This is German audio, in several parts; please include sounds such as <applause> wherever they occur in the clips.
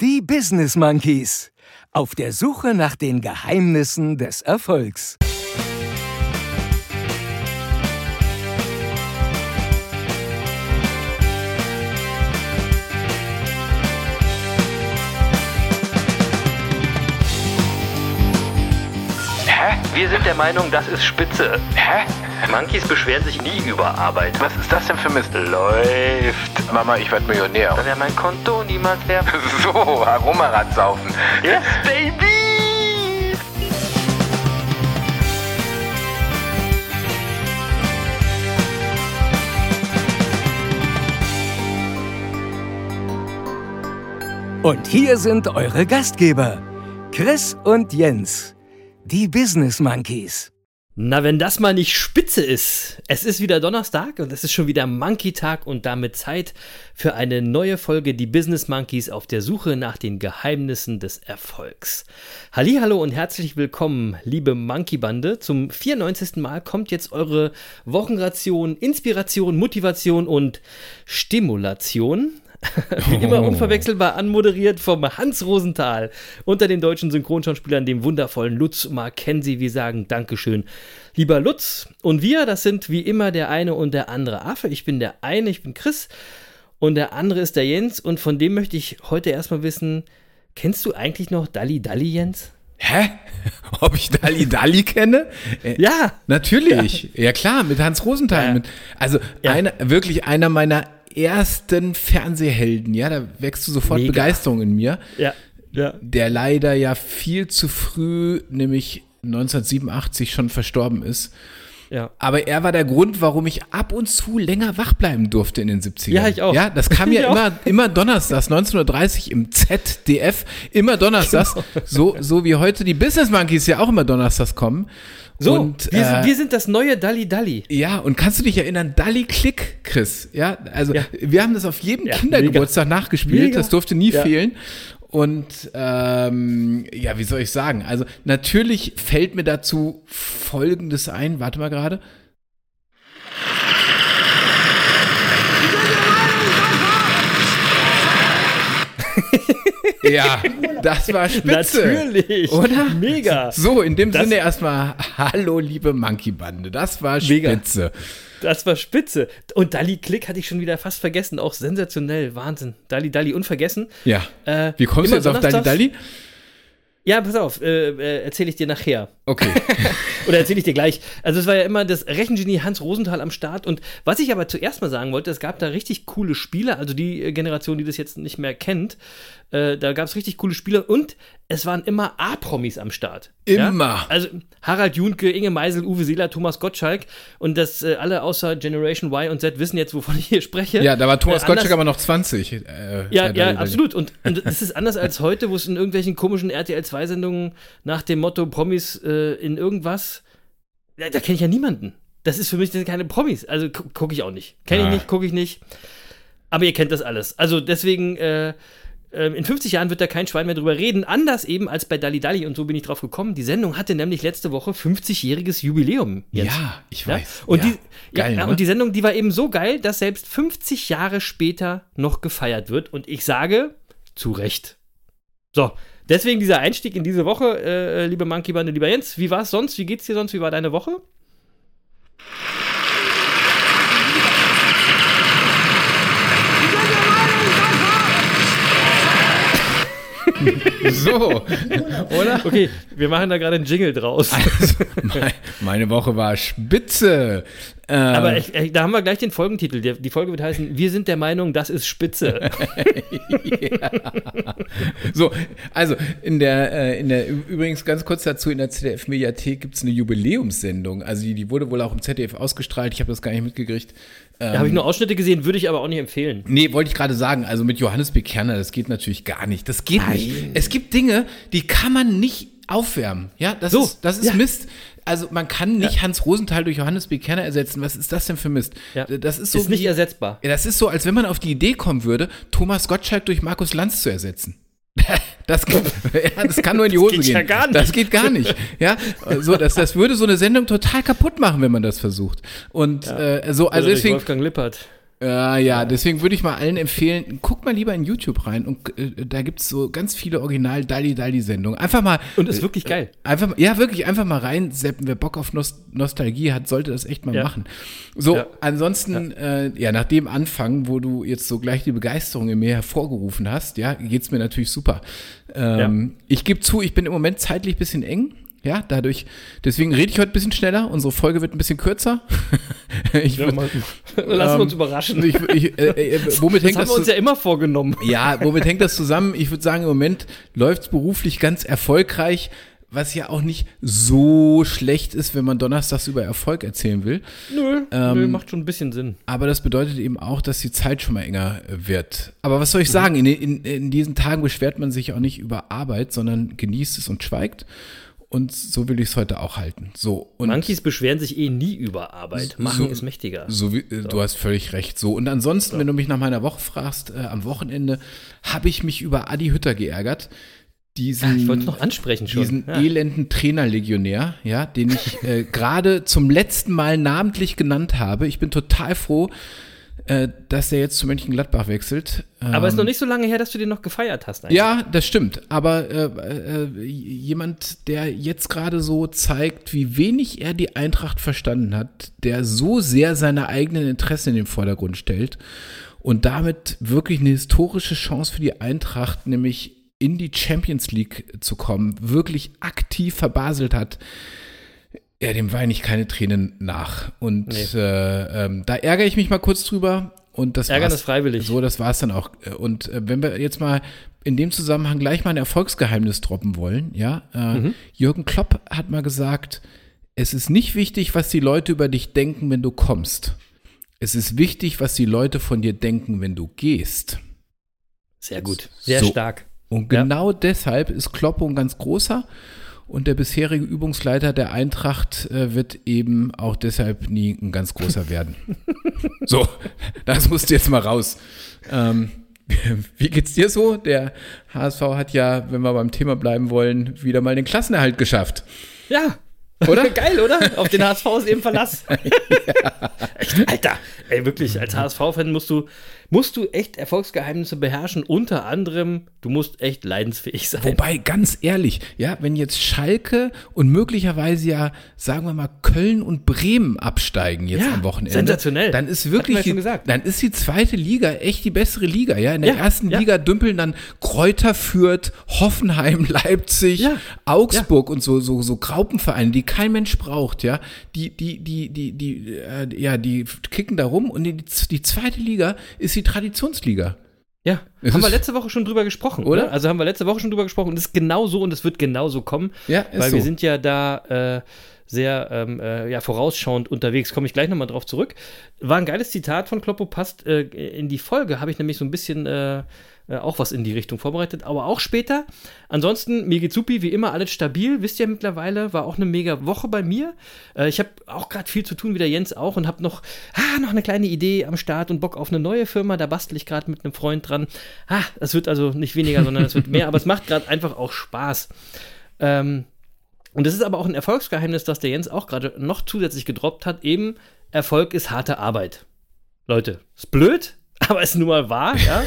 Die Business Monkeys. Auf der Suche nach den Geheimnissen des Erfolgs. Hä? Wir sind der Meinung, das ist spitze. Hä? Monkeys beschweren sich nie über Arbeit. Was ist das denn für Mist? Läuft. Mama, ich werd Millionär. Da wäre mein Konto niemals wert. <laughs> So, Aromarad saufen. Yes, baby! Und hier sind eure Gastgeber, Chris und Jens, die Business Monkeys. Na, wenn das mal nicht spitze ist. Es ist wieder Donnerstag und es ist schon wieder Monkey-Tag und damit Zeit für eine neue Folge Die Business Monkeys auf der Suche nach den Geheimnissen des Erfolgs. Hallo und herzlich willkommen, liebe Monkey-Bande. Zum 94. Mal kommt jetzt eure Wochenration Inspiration, Motivation und Stimulation. <laughs> Wie immer unverwechselbar anmoderiert vom Hans Rosenthal unter den deutschen Synchronschauspielern, dem wundervollen Lutz Mackenzie. Wir sagen Dankeschön, lieber Lutz. Und wir, das sind wie immer der eine und der andere Affe. Ich bin der eine, ich bin Chris und der andere ist der Jens. Und von dem möchte ich heute erstmal wissen, kennst du eigentlich noch Dalli Dalli, Jens? Hä? <laughs> Ob ich Dalli Dalli kenne? Äh, Ja. Natürlich. Ja, klar, mit Hans Rosenthal. Ja. Mit, also Ja. einer, wirklich einer meiner ersten Fernsehhelden. Ja, da wächst du sofort Mega. Begeisterung in mir. Ja. Ja. Der leider ja viel zu früh, nämlich 1987 schon verstorben ist. Ja. Aber er war der Grund, warum ich ab und zu länger wach bleiben durfte in den 70ern. Ja, ich auch. Ja, das kam <laughs> Ich ja auch. immer, immer donnerstags, 1930 im ZDF, immer donnerstags. <laughs> Genau. So, so wie heute die Business Monkeys ja auch immer donnerstags kommen. So, und, wir, äh, sind, wir sind das neue Dalli Dalli. ja, und kannst du dich erinnern, Dalli Klick, Chris? Ja, also Ja. wir haben das auf jedem Ja, Kindergeburtstag nachgespielt, Mega. das durfte nie Ja. fehlen. Und ähm, ja, wie soll ich sagen? Also natürlich fällt mir dazu Folgendes ein. Warte mal gerade. <laughs> ja, das war spitze. Natürlich. Oder? Mega. So, in dem Das- Sinne erstmal Hallo, liebe Monkey-Bande. Das war Mega. spitze. Das war spitze. Und Dali Klick hatte ich schon wieder fast vergessen. Auch sensationell. Wahnsinn. Dali Dali unvergessen. Ja. Äh, Wie kommst du jetzt auf donnerstags- Dalli? Ja, pass auf. Äh, äh, Erzähle ich dir nachher. Okay. <laughs> Oder erzähle ich dir gleich. Also es war ja immer das Rechengenie Hans Rosenthal am Start. Und was ich aber zuerst mal sagen wollte, es gab da richtig coole Spiele. Also die äh, Generation, die das jetzt nicht mehr kennt, äh, da gab es richtig coole Spiele. Und es waren immer A-Promis am Start. Immer. Ja? Also Harald Junke, Inge Meisel, Uwe Seeler, Thomas Gottschalk. Und das äh, alle außer Generation Y und Z wissen jetzt, wovon ich hier spreche. Ja, da war Thomas Äh, Gottschalk aber noch 20. Äh, Ja, ja, Dalli. absolut. Und, und es ist anders als heute, wo es in irgendwelchen komischen RTL-2-Sendungen nach dem Motto Promis äh, in irgendwas, ja, da kenne ich ja niemanden. Das ist für mich keine Promis. Also gu gucke ich auch nicht. Kenne ich nicht, gucke ich nicht. Aber ihr kennt das alles. Also deswegen, äh, äh, in 50 Jahren wird da kein Schwein mehr drüber reden. Anders eben als bei Dalli Dalli. Und so bin ich drauf gekommen. Die Sendung hatte nämlich letzte Woche 50-jähriges Jubiläum. Jens. Ja, ich Ja? weiß. Und, ja. die, Geil, ja, ne? und die Sendung, die war eben so geil, dass selbst 50 Jahre später noch gefeiert wird. Und ich sage, zu Recht. So, deswegen dieser Einstieg in diese Woche, äh, liebe Monkey Bande, lieber Jens. Wie war es sonst? Wie geht's dir sonst? Wie war deine Woche? so, oder? Okay, wir machen da gerade einen Jingle draus. Also, mein, meine Woche war spitze. Ähm, Aber ich, ich, da haben wir gleich den Folgentitel. Der, die Folge wird heißen: Wir sind der Meinung, das ist Spitze. <laughs> So, also in der, äh, in der, übrigens ganz kurz dazu, in der ZDF-Mediathek gibt es eine Jubiläumssendung. Also die, die wurde wohl auch im ZDF ausgestrahlt, ich habe das gar nicht mitgekriegt. Da habe ich nur Ausschnitte gesehen, würde ich aber auch nicht empfehlen. Nee, wollte ich gerade sagen, also mit Johannes Bekerner, das geht natürlich gar nicht. Das geht nicht. Es gibt Dinge, die kann man nicht aufwärmen. Ja, das So, ist, das ist ja. Mist. Also man kann nicht Hans Rosenthal durch Johannes Bekerner ersetzen. Was ist das denn für Mist? Ja. Das ist so ist nicht wie, ersetzbar. Ja, das ist so, als wenn man auf die Idee kommen würde, Thomas Gottschalk durch Markus Lanz zu ersetzen. <laughs> Das, geht, <laughs> ja, das kann nur in die Hose geht gehen. ja gar nicht. Das geht gar nicht. Ja, so, das, das würde so eine Sendung total kaputt machen, wenn man das versucht. Und äh, so, also Oder deswegen, Wolfgang Lippert. Ja, ja, deswegen würde ich mal allen empfehlen, guck mal lieber in YouTube rein und äh, da gibt es so ganz viele original Dalli Dalli Sendungen. Einfach mal. Und ist wirklich geil. Einfach, mal- ja, wirklich, einfach mal rein. Seppen, wer Bock auf Nost Nostalgie hat, sollte das echt mal Ja. machen. So, Ja. ansonsten, Äh, ja, nach dem Anfang, wo du jetzt so gleich die Begeisterung in mir hervorgerufen hast, ja, geht's mir natürlich super. Ähm, Ich gebe zu, ich bin im Moment zeitlich ein bisschen eng. Ja, dadurch, deswegen rede ich heute ein bisschen schneller. Unsere Folge wird ein bisschen kürzer. <laughs> ich Ja, mal- Lassen wir uns ähm, überraschen. Ich, ich, äh, äh, womit das hängt haben das wir uns ja immer vorgenommen. ja, womit hängt das zusammen? Ich würde sagen, im Moment läuft's beruflich ganz erfolgreich, was ja auch nicht so schlecht ist, wenn man donnerstags über Erfolg erzählen will. Nö, Ähm, nö, macht schon ein bisschen Sinn. Aber das bedeutet eben auch, dass die Zeit schon mal enger wird. Aber was soll ich sagen? In, in, in diesen Tagen beschwert man sich auch nicht über Arbeit, sondern genießt es und schweigt. Und so will ich es heute auch halten. So. Und Monkeys beschweren sich eh nie über Arbeit. Machen so- ist mächtiger. So wie, äh, Du hast völlig recht. So. Und ansonsten, wenn du mich nach meiner Woche fragst, äh, am Wochenende habe ich mich über Adi Hütter geärgert. Diesen, Ich wollte noch ansprechen schon. diesen Ja. elenden Trainerlegionär, ja, den ich äh, <laughs> gerade zum letzten Mal namentlich genannt habe. Ich bin total froh, dass er jetzt zu Mönchengladbach wechselt. Aber es ist Ähm, noch nicht so lange her, dass du den noch gefeiert hast. eigentlich. ja, das stimmt. Aber äh, äh, jemand, der jetzt gerade so zeigt, wie wenig er die Eintracht verstanden hat, der so sehr seine eigenen Interessen in den Vordergrund stellt und damit wirklich eine historische Chance für die Eintracht, nämlich in die Champions League zu kommen, wirklich aktiv verbaselt hat. Ja, dem weine ich keine Tränen nach. Und Nee. äh, ähm, da ärgere ich mich mal kurz drüber. Und das Ärgern ist freiwillig. So, das war es dann auch. Und äh, wenn wir jetzt mal in dem Zusammenhang gleich mal ein Erfolgsgeheimnis droppen wollen, ja, äh, Mhm. Jürgen Klopp hat mal gesagt, es ist nicht wichtig, was die Leute über dich denken, wenn du kommst. Es ist wichtig, was die Leute von dir denken, wenn du gehst. Sehr gut. Sehr So. stark. Und Ja. genau deshalb ist Kloppo ein ganz großer. Und der bisherige Übungsleiter der Eintracht äh, wird eben auch deshalb nie ein ganz großer werden. <laughs> so, das musst du jetzt mal raus. Ähm, <laughs> wie geht's dir so? Der HSV hat ja, wenn wir beim Thema bleiben wollen, wieder mal den Klassenerhalt geschafft. Ja. Oder? <laughs> Geil, oder? Auf den HSV ist eben Verlass. Echt, Alter. Ey, wirklich, als HSV-Fan musst du, musst du echt Erfolgsgeheimnisse beherrschen. Unter anderem, du musst echt leidensfähig sein. Wobei, ganz ehrlich, ja, wenn jetzt Schalke und möglicherweise ja, sagen wir mal, Köln und Bremen absteigen jetzt Ja, am Wochenende. sensationell. Dann ist wirklich, die, dann ist die zweite Liga echt die bessere Liga, ja. In der Ja, ersten ja. Liga dümpeln dann Kräuter Fürth, Hoffenheim, <laughs> Leipzig, Augsburg und so, so, so Graupenvereine, die kein Mensch braucht, ja. Die, die, die, die, die, äh, ja, die kicken da rum und die, die zweite Liga ist die Traditionsliga. Ja, Es haben wir ist- letzte Woche schon drüber gesprochen, Oder? oder? Also haben wir letzte Woche schon drüber gesprochen und es ist genau so und es wird genau so kommen. Ja, ist weil so. wir sind ja da äh, sehr ähm, äh, ja, vorausschauend unterwegs. Komme ich gleich nochmal drauf zurück. War ein geiles Zitat von Kloppo, passt äh, in die Folge. Habe ich nämlich so ein bisschen äh, auch was in die Richtung vorbereitet, aber auch später. Ansonsten, mir supi, wie immer, alles stabil. Wisst ihr mittlerweile, war auch eine mega Woche bei mir. Äh, ich habe auch gerade viel zu tun, wie der Jens auch, und habe noch, ah, noch eine kleine Idee am Start und Bock auf eine neue Firma. Da bastel ich gerade mit einem Freund dran. Ah, es wird also nicht weniger, sondern es wird mehr, aber es macht gerade einfach auch Spaß. Ähm, und es ist aber auch ein Erfolgsgeheimnis, das der Jens auch gerade noch zusätzlich gedroppt hat. Eben, Erfolg ist harte Arbeit. Leute, ist blöd, <laughs> aber ist nun mal wahr, ja?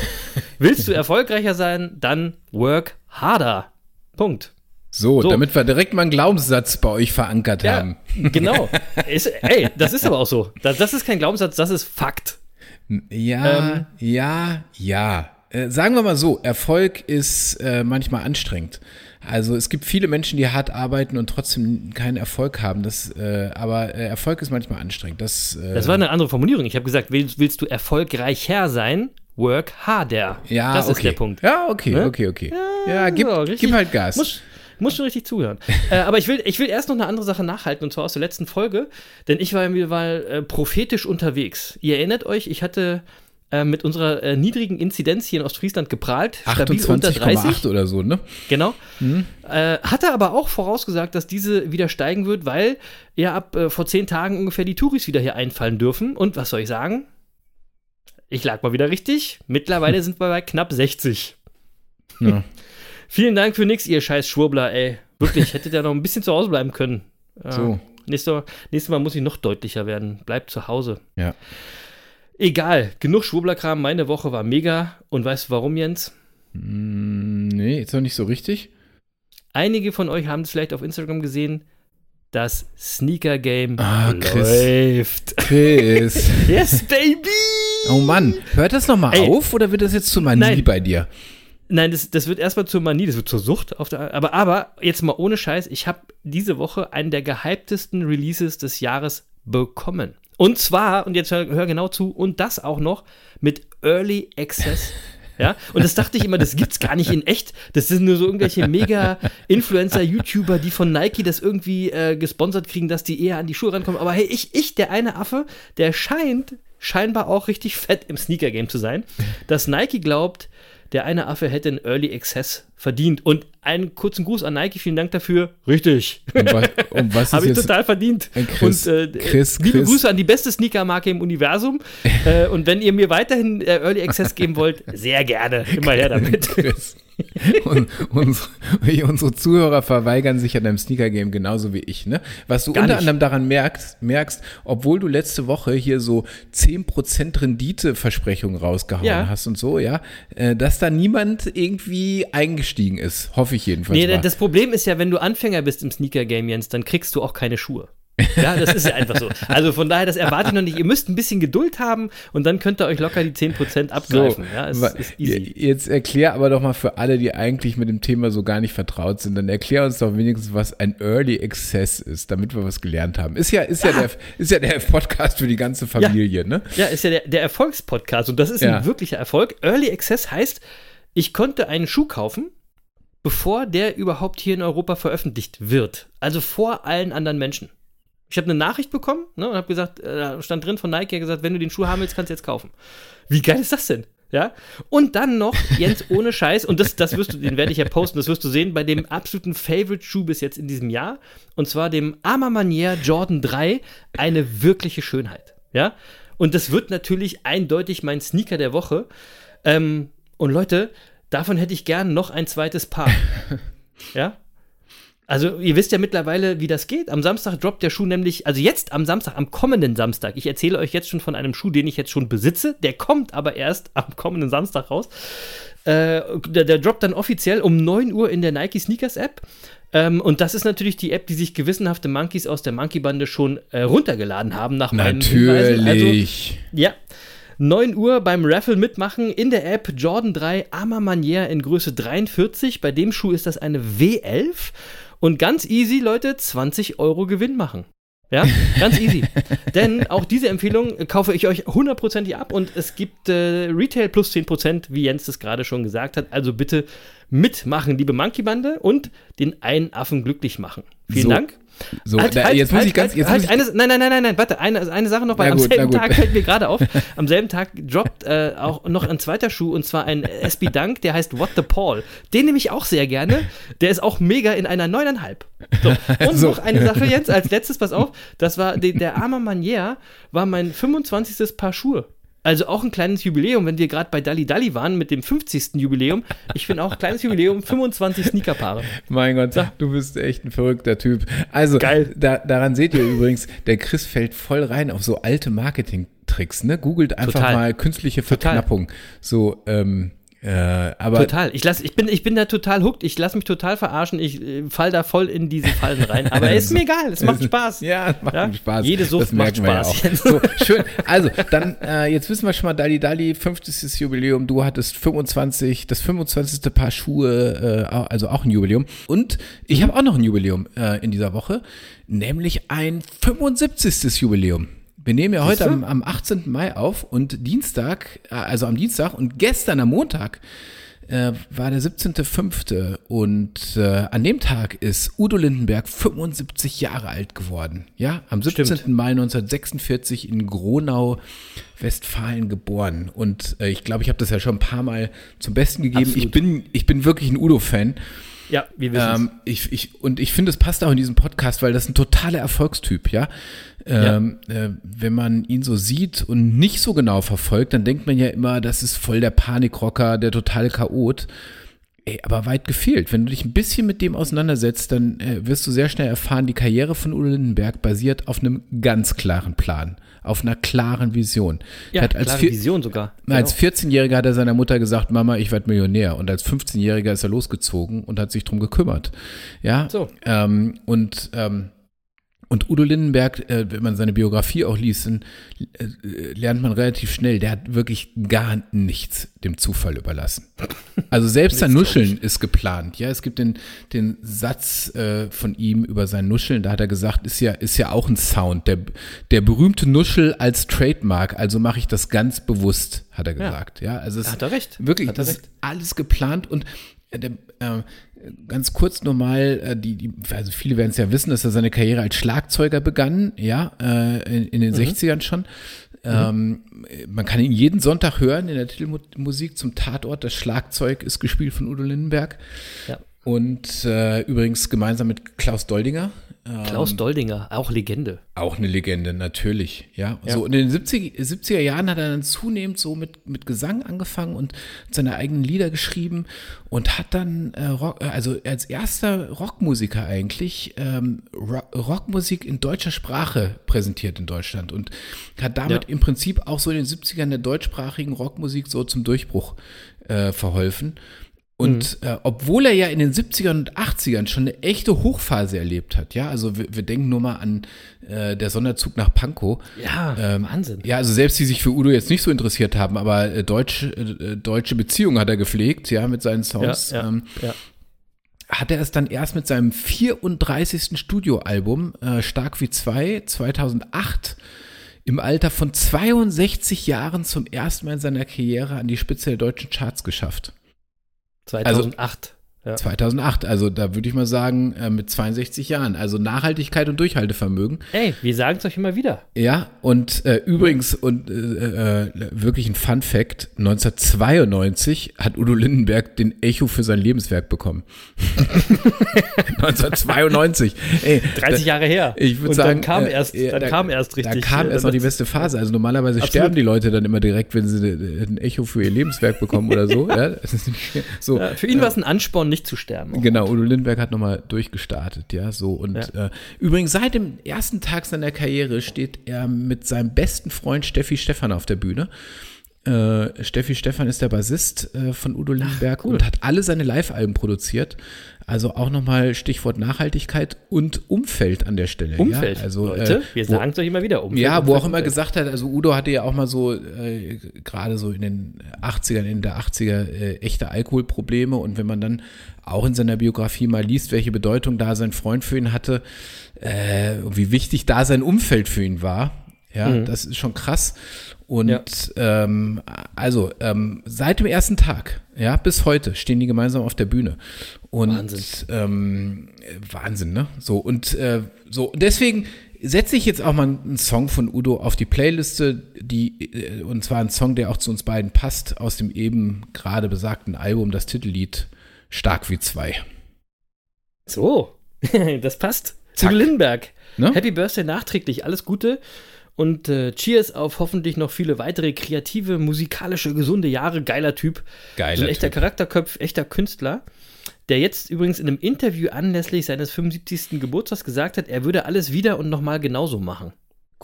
Willst du <laughs> erfolgreicher sein, dann work harder. Punkt. So, So. damit wir direkt mal einen Glaubenssatz bei euch verankert Ja, haben. <laughs> genau. Ist, ey, das ist aber auch so. Das, das ist kein Glaubenssatz, das ist Fakt. Ja, Ähm. ja, ja. Äh, sagen wir mal so, Erfolg ist äh, manchmal anstrengend. Also es gibt viele Menschen, die hart arbeiten und trotzdem keinen Erfolg haben. Das, äh, aber äh, Erfolg ist manchmal anstrengend. Das, äh, Das war eine andere Formulierung. Ich habe gesagt, willst, willst du erfolgreicher sein, work harder. ja, das okay. ist der Punkt. Ja, okay, Ne? okay, okay. Ja, gib, So, gib halt Gas. Muss, muss schon richtig zuhören. <laughs> äh, aber ich will, ich will erst noch eine andere Sache nachhalten, und zwar aus der letzten Folge, denn ich war ja wieder mal äh, prophetisch unterwegs. Ihr erinnert euch, ich hatte äh, mit unserer äh, niedrigen Inzidenz hier in Ostfriesland geprahlt, stabil unter 30. 28,8 oder so, ne? Genau. Hm? Äh, hatte aber auch vorausgesagt, dass diese wieder steigen wird, weil ja ab äh, vor zehn Tagen ungefähr die Touris wieder hier einfallen dürfen. Und was soll ich sagen? Ich lag mal wieder richtig. Mittlerweile <laughs> sind wir bei knapp 60. Ja. <laughs> Vielen Dank für nix, ihr scheiß Schwurbler, ey. Wirklich, hättet ihr noch ein bisschen zu Hause bleiben können. So. Nächstes Mal, nächstes Mal muss ich noch deutlicher werden. Bleibt zu Hause. Ja. Egal, genug Schwurblerkram. Meine Woche war mega. Und weißt du warum, Jens? Mm, nee, ist noch nicht so richtig. Einige von euch haben es vielleicht auf Instagram gesehen. Das Sneaker Game Ah, Chris. läuft. Chris. <laughs> Yes, baby! oh Mann, hört das nochmal auf oder wird das jetzt zu Manie Nein. bei dir? Nein, das, das wird erstmal zur Manie, das wird zur Sucht. Auf der, aber, aber jetzt mal ohne Scheiß, ich habe diese Woche einen der gehyptesten Releases des Jahres bekommen. Und zwar, und jetzt hör, hör genau zu, und das auch noch mit Early Access. <laughs> Ja, und das dachte ich immer, das gibt's gar nicht in echt. Das sind nur so irgendwelche mega Influencer, YouTuber, die von Nike das irgendwie äh, gesponsert kriegen, dass die eher an die Schuhe rankommen. Aber hey, ich, ich, der eine Affe, der scheint scheinbar auch richtig fett im Sneaker-Game zu sein, dass Nike glaubt, der eine Affe hätte einen Early Access verdient. Und einen kurzen Gruß an Nike, vielen Dank dafür. Richtig. Und was, und was <laughs> ist Habe ich total verdient. Chris, und äh, Chris, liebe Chris. Grüße an die beste Sneaker-Marke im Universum. <laughs> äh, und wenn ihr mir weiterhin äh, Early Access geben wollt, sehr gerne. Immer her <laughs> damit. Chris. <laughs> Und unsere, unsere Zuhörer verweigern sich an deinem Sneaker-Game genauso wie ich, ne? Was du Gar unter nicht. anderem daran merkst, merkst, obwohl du letzte Woche hier so 10% Rendite-Versprechungen rausgehauen Ja. hast und so, ja, äh, dass da niemand irgendwie eingestiegen ist. Hoffe ich jedenfalls. Nee, mal. das Problem ist ja, wenn du Anfänger bist im Sneaker-Game, Jens, dann kriegst du auch keine Schuhe. Ja, das ist ja einfach so. Also von daher, das erwarte ich noch nicht. Ihr müsst ein bisschen Geduld haben und dann könnt ihr euch locker die 10% abgreifen. ja, es ist easy. Jetzt erklär aber doch mal für alle, die eigentlich mit dem Thema so gar nicht vertraut sind, dann erklär uns doch wenigstens, was ein Early Access ist, damit wir was gelernt haben. Ist ja, ist ja, der, ist ja der Podcast für die ganze Familie, ne? Ja, ist ja der, der Erfolgspodcast und das ist Ja. ein wirklicher Erfolg. Early Access heißt, ich konnte einen Schuh kaufen, bevor der überhaupt hier in Europa veröffentlicht wird. Also vor allen anderen Menschen. Ich habe eine Nachricht bekommen ne, und habe gesagt, äh, da stand drin von Nike, hat gesagt, wenn du den Schuh haben willst, kannst du jetzt kaufen. Wie geil ist das denn? Ja? Und dann noch, Jens, ohne Scheiß, und das, das wirst du, den werde ich ja posten, das wirst du sehen, bei dem absoluten Favorite-Schuh bis jetzt in diesem Jahr, und zwar dem Arma Manier Jordan 3, eine wirkliche Schönheit. Ja? Und das wird natürlich eindeutig mein Sneaker der Woche. Ähm, und Leute, davon hätte ich gern noch ein zweites Paar. <laughs> ja? Also, ihr wisst ja mittlerweile, wie das geht. Am Samstag droppt der Schuh nämlich, also jetzt am Samstag, am kommenden Samstag. Ich erzähle euch jetzt schon von einem Schuh, den ich jetzt schon besitze. Der kommt aber erst <laughs> am kommenden Samstag raus. Äh, der, der droppt dann offiziell um 9 Uhr in der Nike Sneakers App. Ähm, und das ist natürlich die App, die sich gewissenhafte Monkeys aus der Monkey-Bande schon äh, runtergeladen haben, nach meinen Hinweisen. Also, Natürlich. ja. 9 Uhr beim Raffle mitmachen in der App Jordan 3 Arma Manier in Größe 43. Bei dem Schuh ist das eine W11. Und ganz easy, Leute, 20 Euro Gewinn machen. Ja, ganz easy. <laughs> Denn auch diese Empfehlung kaufe ich euch hundertprozentig ab und es gibt äh, Retail plus 10%, wie Jens das gerade schon gesagt hat. Also bitte mitmachen, liebe Monkey-Bande, und den einen Affen glücklich machen. Vielen So. Dank. So, Halt, da, halt, jetzt muss halt, ich ganz, halt, jetzt halt, eine, nein, nein, nein, nein, nein, warte, eine, eine Sache noch, weil am gut, selben. Tag fällt mir gerade auf, <laughs> am selben Tag droppt äh, auch noch ein zweiter Schuh und zwar ein SB Dunk, der heißt What the Paul. Den nehme ich auch sehr gerne. Der ist auch mega in einer 9,5. So. Und <laughs> So. noch eine Sache, Jens, als letztes, pass auf, das war die, der Arma Manier, war mein 25. Paar Schuhe. Also auch ein kleines Jubiläum, wenn wir gerade bei Dalli Dalli waren mit dem 50. Jubiläum. Ich bin auch kleines Jubiläum, 25 Sneakerpaare. mein Gott, du bist echt ein verrückter Typ. Also, Geil. Da, daran seht ihr übrigens, der Chris fällt voll rein auf so alte Marketing-Tricks, ne? Googelt einfach Total. mal künstliche Total. Verknappung. So, ähm, äh, aber Total. Ich, lass, ich, bin, ich bin da total hooked. Ich lasse mich total verarschen. Ich äh, fall da voll in diese Fallen rein. <laughs> Aber ist mir egal. Es macht Spaß. Ja, macht Ja? Spaß. Jede Sucht macht Spaß. Ja. <laughs> So, schön. Also, dann, äh, jetzt wissen wir schon mal, Dali Dali, 50. Jubiläum. Du hattest 25, das 25. Paar Schuhe, äh, also auch ein Jubiläum. Und ich habe auch noch ein Jubiläum äh, in dieser Woche, nämlich ein 75. Jubiläum. Wir nehmen ja heute am, am 18. Mai auf und Dienstag, äh, also am Dienstag und gestern am Montag äh, war der 17.05. und äh, an dem Tag ist Udo Lindenberg 75 Jahre alt geworden. Ja, am 17. Stimmt. Mai 1946 in Gronau, Westfalen geboren. Und äh, ich glaube, ich habe das ja schon ein paar Mal zum Besten gegeben. Ich bin, ich bin wirklich ein Udo-Fan. Ja, wir wissen Ähm, ich, ich, und ich finde, es passt auch in diesem Podcast, weil das ein totaler Erfolgstyp, ja. Ähm, äh, wenn man ihn so sieht und nicht so genau verfolgt, dann denkt man ja immer, das ist voll der Panikrocker, der totale Chaot. Ey, aber weit gefehlt. Wenn du dich ein bisschen mit dem auseinandersetzt, dann äh, wirst du sehr schnell erfahren, die Karriere von Udo Lindenberg basiert auf einem ganz klaren Plan, auf einer klaren Vision. Ja, hat als klare Vision sogar. Als Genau. 14-Jähriger hat er seiner Mutter gesagt, Mama, ich werde Millionär. Und als 15-Jähriger ist er losgezogen und hat sich drum gekümmert. Ja. So. Ähm, und, ähm, und Udo Lindenberg, äh, wenn man seine Biografie auch liest, dann äh, lernt man relativ schnell, der hat wirklich gar nichts dem Zufall überlassen. Also selbst <laughs> sein Nuscheln ist geplant. Ja, es gibt den, den Satz äh, von ihm über sein Nuscheln, da hat er gesagt, ist ja, ist ja auch ein Sound. Der, der berühmte Nuschel als Trademark, also mache ich das ganz bewusst, hat er gesagt. Ja, also es hat er recht. Wirklich, Hat er das recht. ist alles geplant und der, äh, ganz kurz nochmal, äh, die, die, also viele werden es ja wissen, dass er seine Karriere als Schlagzeuger begann, ja, äh, in, in den Mhm. 60ern schon. Ähm, man kann ihn jeden Sonntag hören in der Titelmusik zum Tatort. Das Schlagzeug ist gespielt von Udo Lindenberg. Ja. Und äh, übrigens gemeinsam mit Klaus Doldinger. Klaus Doldinger, auch Legende. Auch eine Legende, natürlich, ja. Ja. So in den 70, 70er Jahren hat er dann zunehmend so mit, mit Gesang angefangen und seine eigenen Lieder geschrieben und hat dann, äh, Rock, äh, also als erster Rockmusiker eigentlich, ähm, Ro Rockmusik in deutscher Sprache präsentiert in Deutschland und hat damit Ja. im Prinzip auch so in den 70ern der deutschsprachigen Rockmusik so zum Durchbruch äh, verholfen. Und Mhm. äh, obwohl er ja in den 70ern und 80ern schon eine echte Hochphase erlebt hat, ja, also wir, wir denken nur mal an äh, der Sonderzug nach Pankow. Ja, Ähm, Wahnsinn. Ja, also selbst die sich für Udo jetzt nicht so interessiert haben, aber äh, deutsche, äh, deutsche Beziehungen hat er gepflegt, ja, mit seinen Ja, Songs. ja, Ähm, ja. hat er es dann erst mit seinem 34. Studioalbum äh, Stark wie zwei 2008 im Alter von 62 Jahren zum ersten Mal in seiner Karriere an die Spitze der deutschen Charts geschafft. 2008. ja. 2008, also da würde ich mal sagen, äh, mit 62 Jahren. Also Nachhaltigkeit und Durchhaltevermögen. Ey, wir sagen es euch immer wieder. Ja, und äh, übrigens, und äh, äh, wirklich ein Fun Fact: 1992 hat Udo Lindenberg den Echo für sein Lebenswerk bekommen. <laughs> 1992. Ey, 30 Jahre her. Ich würde sagen, dann kam äh, erst, äh, dann da- kam erst richtig. Da kam äh, erst noch die beste Phase. Also normalerweise Absolut. sterben die Leute dann immer direkt, wenn sie ein Echo für ihr Lebenswerk bekommen oder so. ja, <laughs> so. Ja, für ihn war es ein Ansporn, nicht zu sterben. Genau, Udo Lindbergh hat nochmal durchgestartet, ja, so. Und äh, übrigens, seit dem ersten Tag seiner Karriere steht er mit seinem besten Freund Steffi Stefan auf der Bühne. Äh, Steffi Stefan ist der Bassist äh, von Udo Lindbergh und hat alle seine Live-Alben produziert. Also auch nochmal Stichwort Nachhaltigkeit und Umfeld an der Stelle. Umfeld, ja? also, Leute, äh, wir sagen es euch immer wieder. Umfeld, ja, wo Umfeld, auch immer Umfeld. gesagt hat, also Udo hatte ja auch mal so, äh, gerade so in den 80ern, in der 80er, äh, echte Alkoholprobleme und wenn man dann auch in seiner Biografie mal liest, welche Bedeutung da sein Freund für ihn hatte, äh, wie wichtig da sein Umfeld für ihn war, ja, das ist schon krass. Und. Ja. ähm, also ähm, seit dem ersten Tag, ja, bis heute stehen die gemeinsam auf der Bühne. Und Wahnsinn. Ähm, äh, Wahnsinn, ne? So, und äh, so, deswegen setze ich jetzt auch mal einen Song von Udo auf die Playliste, die, äh, und zwar ein Song, der auch zu uns beiden passt, aus dem eben gerade besagten Album, das Titellied Stark wie zwei. So, <laughs> das passt. Zack. Udo Lindenberg. Ne? Happy Birthday nachträglich, alles Gute. Und äh, Cheers auf hoffentlich noch viele weitere kreative, musikalische, gesunde Jahre. Geiler Typ. Geiler so ein echter Typ. Charakterköpf, echter Künstler. Der jetzt übrigens in einem Interview anlässlich seines 75. Geburtstags gesagt hat, er würde alles wieder und nochmal genauso machen.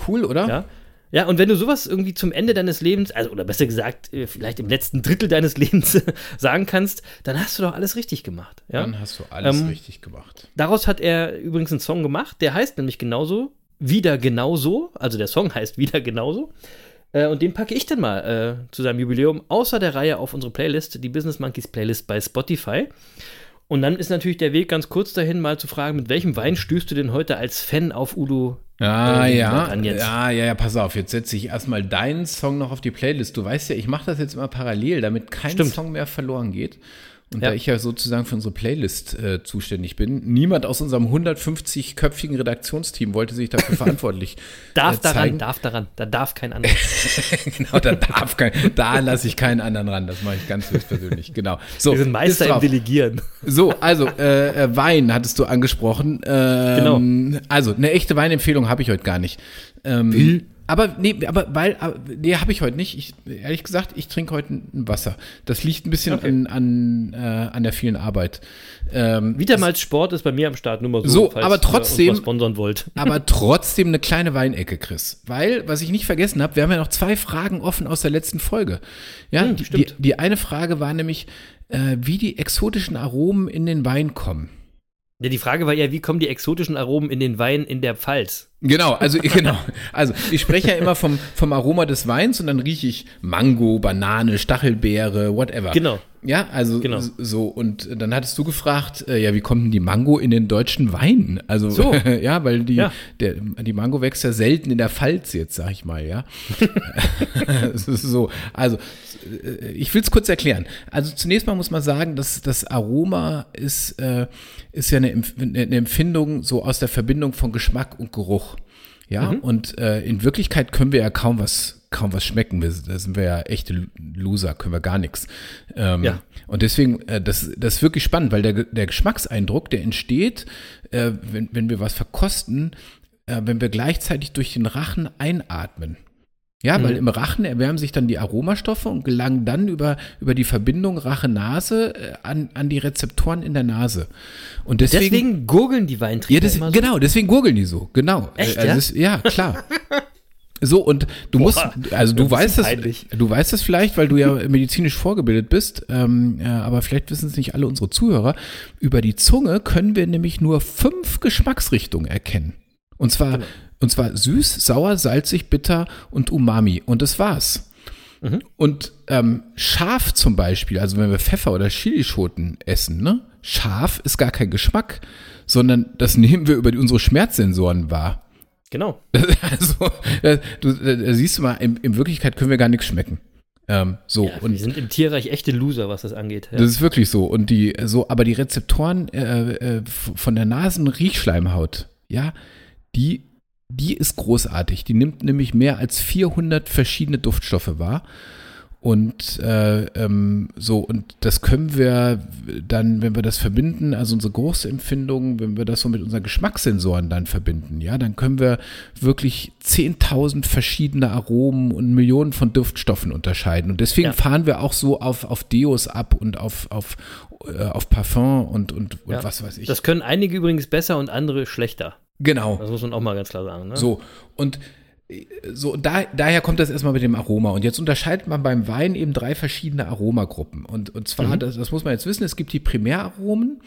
Cool, oder? Ja. Ja, und wenn du sowas irgendwie zum Ende deines Lebens, also oder besser gesagt, äh, vielleicht im letzten Drittel deines <laughs> Lebens sagen kannst, dann hast du doch alles richtig gemacht. Ja? Dann hast du alles Ähm, richtig gemacht. Daraus hat er übrigens einen Song gemacht, der heißt nämlich genauso, wieder genauso, also der Song <laughs> heißt wieder genauso. Äh, und den packe ich dann mal äh, zu seinem Jubiläum außer der Reihe auf unsere Playlist, die Business Monkeys Playlist bei Spotify. Und dann ist natürlich der Weg ganz kurz dahin, mal zu fragen, mit welchem Wein stößt du denn heute als Fan auf Udo? Ah, äh, ja. an jetzt? Ja, ja, ja, pass auf, jetzt setze ich erstmal deinen Song noch auf die Playlist. Du weißt ja, ich mache das jetzt immer parallel, damit kein Stimmt. Song mehr verloren geht. Und Ja. da ich ja sozusagen für unsere Playlist äh, zuständig bin, niemand aus unserem 150-köpfigen Redaktionsteam wollte sich dafür <laughs> verantwortlich Darf äh, daran, darf daran, da darf kein <laughs> anderer. genau, da darf kein, da lasse ich keinen anderen ran. Das mache ich ganz höchstpersönlich. Genau. So, Wir sind Meister ist im. Delegieren. So, also äh, äh, Wein hattest du angesprochen. Ähm, Genau. Also eine echte Weinempfehlung habe ich heute gar nicht. Ähm, Aber nee, aber weil, aber, nee, habe ich heute nicht. Ich, ehrlich gesagt, ich trinke heute ein Wasser. Das liegt ein bisschen Okay. an, an, äh, an der vielen Arbeit. Ähm, Vitamals Sport ist bei mir am Start, nur mal so, So, falls aber ihr trotzdem- mal sponsern wollt. <laughs> aber trotzdem eine kleine Weinecke, Chris. Weil, was ich nicht vergessen habe, wir haben ja noch zwei Fragen offen aus der letzten Folge. Ja, Hm, die, die, stimmt. die eine Frage war nämlich, äh, wie die exotischen Aromen in den Wein kommen. Ja, die Frage war ja, wie kommen die exotischen Aromen in den Wein in der Pfalz? Genau, also <laughs> genau. Also ich spreche ja immer vom, vom Aroma des Weins und dann rieche ich Mango, Banane, Stachelbeere, whatever. Genau. Ja, also Genau. so und dann hattest du gefragt, äh, ja, wie kommt denn die Mango in den deutschen Wein? Also So. <laughs> ja, weil die Ja. Der, die Mango wächst ja selten in der Pfalz jetzt, sag ich mal, ja. <laughs> So, also äh, ich will es kurz erklären. Also zunächst mal muss man sagen, dass das Aroma ist, äh, ist ja eine, eine Empfindung so aus der Verbindung von Geschmack und Geruch. Ja, und äh, in Wirklichkeit können wir ja kaum was, kaum was schmecken. Wir, da sind wir ja echte Loser, können wir gar nichts. Ähm, Ja. Und deswegen, äh, das, das ist wirklich spannend, weil der, der Geschmackseindruck, der entsteht, äh, wenn, wenn wir was verkosten, äh, wenn wir gleichzeitig durch den Rachen einatmen. Ja, weil im Rachen erwärmen sich dann die Aromastoffe und gelangen dann über, über die Verbindung Rache-Nase äh, an, an die Rezeptoren in der Nase. Und deswegen, Deswegen gurgeln die Weintrinker ja, das, so. genau, deswegen gurgeln die so, genau. Echt, Äh, ja? Das, ja, klar. <laughs> So, und du musst, also du weißt das, peinlich. du weißt das vielleicht, weil du ja medizinisch vorgebildet bist, ähm, ja, aber vielleicht wissen es nicht alle unsere Zuhörer. Über die Zunge können wir nämlich nur fünf Geschmacksrichtungen erkennen. Und zwar, Genau. Und zwar süß, sauer, salzig, bitter und umami. Und das war's. Mhm. Und ähm, scharf zum Beispiel, also wenn wir Pfeffer oder Chilischoten essen, ne? Scharf ist gar kein Geschmack, sondern das <laughs> nehmen wir über unsere Schmerzsensoren wahr. Genau. <laughs> Also, äh, du, äh, siehst du mal, in, in Wirklichkeit können wir gar nichts schmecken. Ähm, so, Ja, wir und sind im Tierreich echte Loser, was das angeht. Ja. das ist wirklich so. Und die, so, aber die Rezeptoren äh, äh, von der Nasenriechschleimhaut, ja, die, die ist großartig. Die nimmt nämlich mehr als 400 verschiedene Duftstoffe wahr. Und äh, ähm, so, und das können wir dann, wenn wir das verbinden, also unsere Geruchsempfindungen, wenn wir das so mit unseren Geschmackssensoren dann verbinden, ja, dann können wir wirklich 10.000 verschiedene Aromen und Millionen von Duftstoffen unterscheiden. Und deswegen Ja. fahren wir auch so auf, auf Deos ab und auf, auf, äh, auf Parfum und, und, und Ja. was weiß ich. Das können einige übrigens besser und andere schlechter. Genau. Das muss man auch mal ganz klar sagen. Ne? So, und so, da, daher kommt das erstmal mit dem Aroma. Und jetzt unterscheidet man beim Wein eben drei verschiedene Aromagruppen. Und, und zwar, das, das muss man jetzt wissen, es gibt die Primäraromen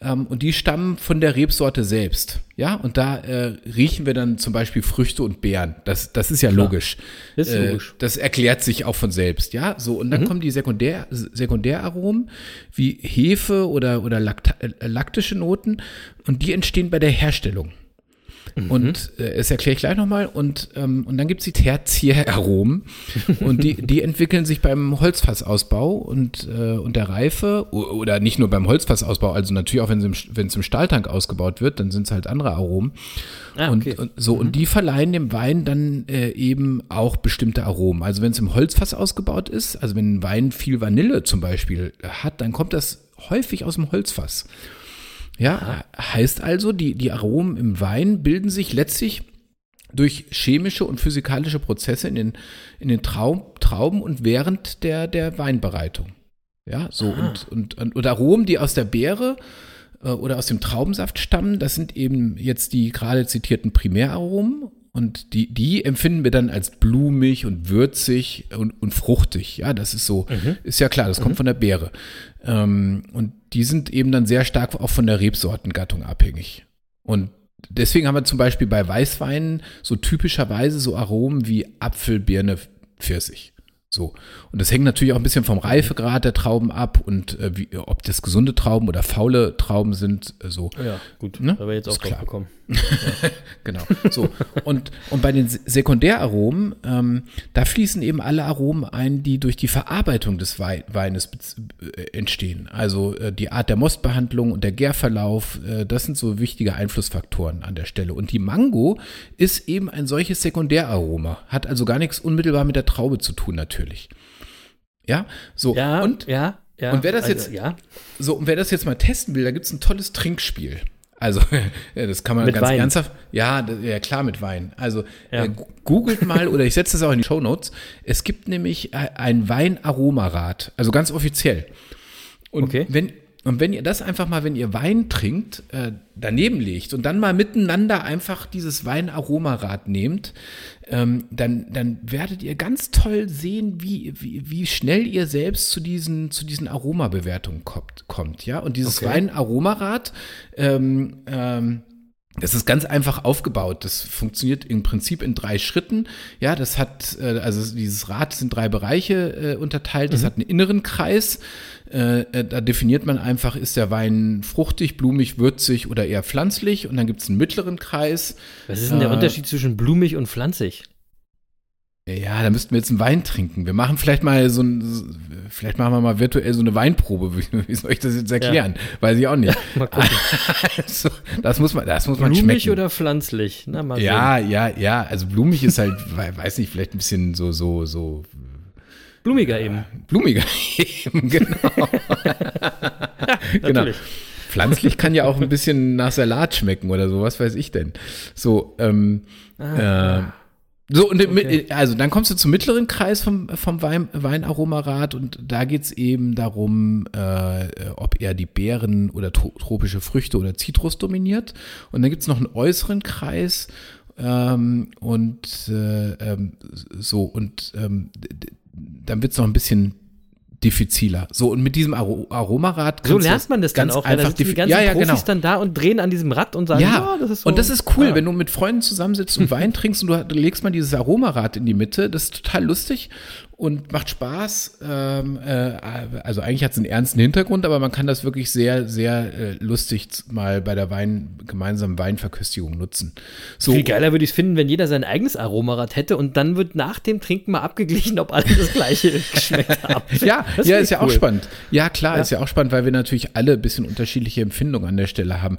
ähm, und die stammen von der Rebsorte selbst. Ja, und da äh, riechen wir dann zum Beispiel Früchte und Beeren. Das, das ist ja logisch. Das ist Äh, logisch. Das erklärt sich auch von selbst, ja. So, und dann kommen die Sekundär, Sekundäraromen wie Hefe oder, oder Lakta, äh, laktische Noten und die entstehen bei der Herstellung. Und äh, das erkläre ich gleich nochmal. Und, ähm, und dann gibt es die Tertiäraromen. <laughs> und die, die entwickeln sich beim Holzfassausbau und, äh, und der Reife. Oder nicht nur beim Holzfassausbau, also natürlich auch, wenn es im, im Stahltank ausgebaut wird, dann sind es halt andere Aromen. Ah, okay. Und, und so, und die verleihen dem Wein dann äh, eben auch bestimmte Aromen. Also wenn es im Holzfass ausgebaut ist, also wenn ein Wein viel Vanille zum Beispiel hat, dann kommt das häufig aus dem Holzfass. Ja, heißt also, die, die Aromen im Wein bilden sich letztlich durch chemische und physikalische Prozesse in den, in den Traum, Trauben und während der, der Weinbereitung. Ja, so und, und, und, und Aromen, die aus der Beere äh, oder aus dem Traubensaft stammen, das sind eben jetzt die gerade zitierten Primäraromen und die, die empfinden wir dann als blumig und würzig und, und fruchtig. Ja, das ist so, ist ja klar, das kommt von der Beere. Ähm, und die sind eben dann sehr stark auch von der Rebsortengattung abhängig. Und deswegen haben wir zum Beispiel bei Weißweinen so typischerweise so Aromen wie Apfel, Birne, Pfirsich. So. Und das hängt natürlich auch ein bisschen vom Reifegrad der Trauben ab und äh, wie, ob das gesunde Trauben oder faule Trauben sind. Äh, so. ja, gut. Ne? Da wir jetzt auch drauf klar. gekommen. <laughs> Genau. So. Und, und bei den Se- Sekundäraromen, ähm, da fließen eben alle Aromen ein, die durch die Verarbeitung des Wei Weines äh, entstehen. Also äh, die Art der Mostbehandlung und der Gärverlauf, äh, das sind so wichtige Einflussfaktoren an der Stelle. Und die Mango ist eben ein solches Sekundäraroma, hat also gar nichts unmittelbar mit der Traube zu tun natürlich. Ja, so. Ja, und ja, ja. und wer das also, jetzt- Ja, so, und wer das jetzt mal testen will, da gibt es ein tolles Trinkspiel. Also, <laughs> das kann man Mit ganz Wein. ernsthaft. Ja, ja, klar, mit Wein. Also, Ja. äh, googelt mal oder ich setze das auch in die Show Notes. Es gibt nämlich ein Weinaromarad, also ganz offiziell. Und Okay. wenn und wenn ihr das einfach mal, wenn ihr Wein trinkt, äh, daneben legt und dann mal miteinander einfach dieses Weinaromarad nehmt, ähm, dann, dann werdet ihr ganz toll sehen, wie, wie, wie schnell ihr selbst zu diesen, zu diesen Aromabewertungen kommt, kommt. Ja? Und dieses Okay. Weinaromarad, ähm, ähm, das ist ganz einfach aufgebaut. Das funktioniert im Prinzip in drei Schritten. Ja, das hat, äh, also dieses Rad sind drei Bereiche äh, unterteilt. Das hat einen inneren Kreis. Äh, äh, da definiert man einfach, ist der Wein fruchtig, blumig, würzig oder eher pflanzlich. Und dann gibt es einen mittleren Kreis. Was ist denn der Äh, Unterschied zwischen blumig und pflanzig? Ja, da müssten wir jetzt einen Wein trinken. Wir machen vielleicht mal so ein, vielleicht machen wir mal virtuell so eine Weinprobe. Wie, <laughs> wie soll ich das jetzt erklären? Weiß ich auch nicht. <laughs> Mal gucken. <laughs> Also, das muss man, das muss man blumig schmecken. oder pflanzlich? Na, mal sehen. Ja, ja, ja. Also blumig ist halt, we- weiß nicht, vielleicht ein bisschen so, so, so Blumiger eben. blumiger eben, genau. genau. Pflanzlich kann ja auch ein bisschen nach Salat schmecken oder so, was weiß ich denn. So, ähm, äh, so, und im- Okay. also dann kommst du zum mittleren Kreis vom, vom Wein, Weinaromarat und da geht's eben darum, äh, ob er die Beeren oder tro tropische Früchte oder Zitrus dominiert. Und dann gibt's noch einen äußeren Kreis ähm, und äh, ähm, so, und ähm, dann wird's noch ein bisschen diffiziler. So, und mit diesem Aro Aromarad So lernt man das dann ganz auch. weil da einfach die ganzen ja, ja, Profis genau. dann da und drehen an diesem Rad und sagen, ja, das ist so. und das ist cool, Ah. wenn du mit Freunden zusammensitzt und <laughs> Wein trinkst und du, du legst mal dieses Aromarad in die Mitte. Das ist total lustig und macht Spaß. Ähm, äh, also eigentlich hat es einen ernsten Hintergrund, aber man kann das wirklich sehr, sehr äh, lustig mal bei der Wein, gemeinsamen Weinverköstigung nutzen. So, Viel geiler würde ich es finden, wenn jeder sein eigenes Aromarad hätte und dann wird nach dem Trinken mal abgeglichen, ob alle das gleiche <laughs> geschmeckt haben. Ja, Das ja, ist ja auch spannend. Ja, klar, Ja. ist ja auch spannend, weil wir natürlich alle ein bisschen unterschiedliche Empfindungen an der Stelle haben.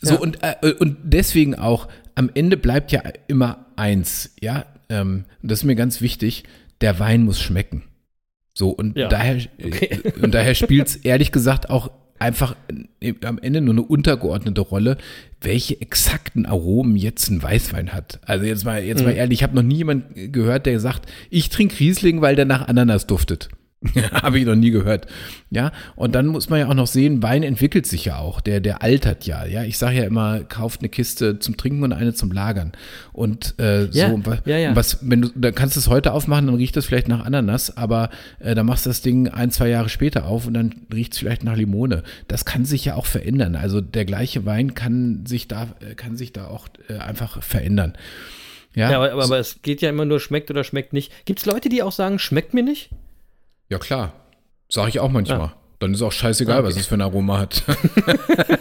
So, Ja. und, äh, und deswegen auch, am Ende bleibt ja immer eins, ja, ähm, das ist mir ganz wichtig, der Wein muss schmecken. So, und Ja. daher, Okay. äh, <laughs> und daher spielt es ehrlich gesagt auch einfach äh, am Ende nur eine untergeordnete Rolle, welche exakten Aromen jetzt ein Weißwein hat. Also jetzt mal, jetzt Mhm. mal ehrlich, ich habe noch nie jemanden gehört, der sagt, ich trinke Riesling, weil der nach Ananas duftet. <laughs> Habe ich noch nie gehört. Ja, und dann muss man ja auch noch sehen, Wein entwickelt sich ja auch, der, der altert ja. Ja, ich sage ja immer, kauft eine Kiste zum Trinken und eine zum Lagern. Und äh, Ja, so, und wa- ja, ja. was, wenn du, dann kannst du es heute aufmachen, dann riecht es vielleicht nach Ananas, aber äh, dann machst du das Ding ein, zwei Jahre später auf und dann riecht es vielleicht nach Limone. Das kann sich ja auch verändern. Also der gleiche Wein kann sich da, äh, kann sich da auch äh, einfach verändern. Ja, Ja, aber, aber, aber es geht ja immer nur schmeckt oder schmeckt nicht. Gibt es Leute, die auch sagen, schmeckt mir nicht? Ja klar. Sage ich auch manchmal. Ja. Dann ist auch scheißegal, okay. was es für ein Aroma hat. <laughs>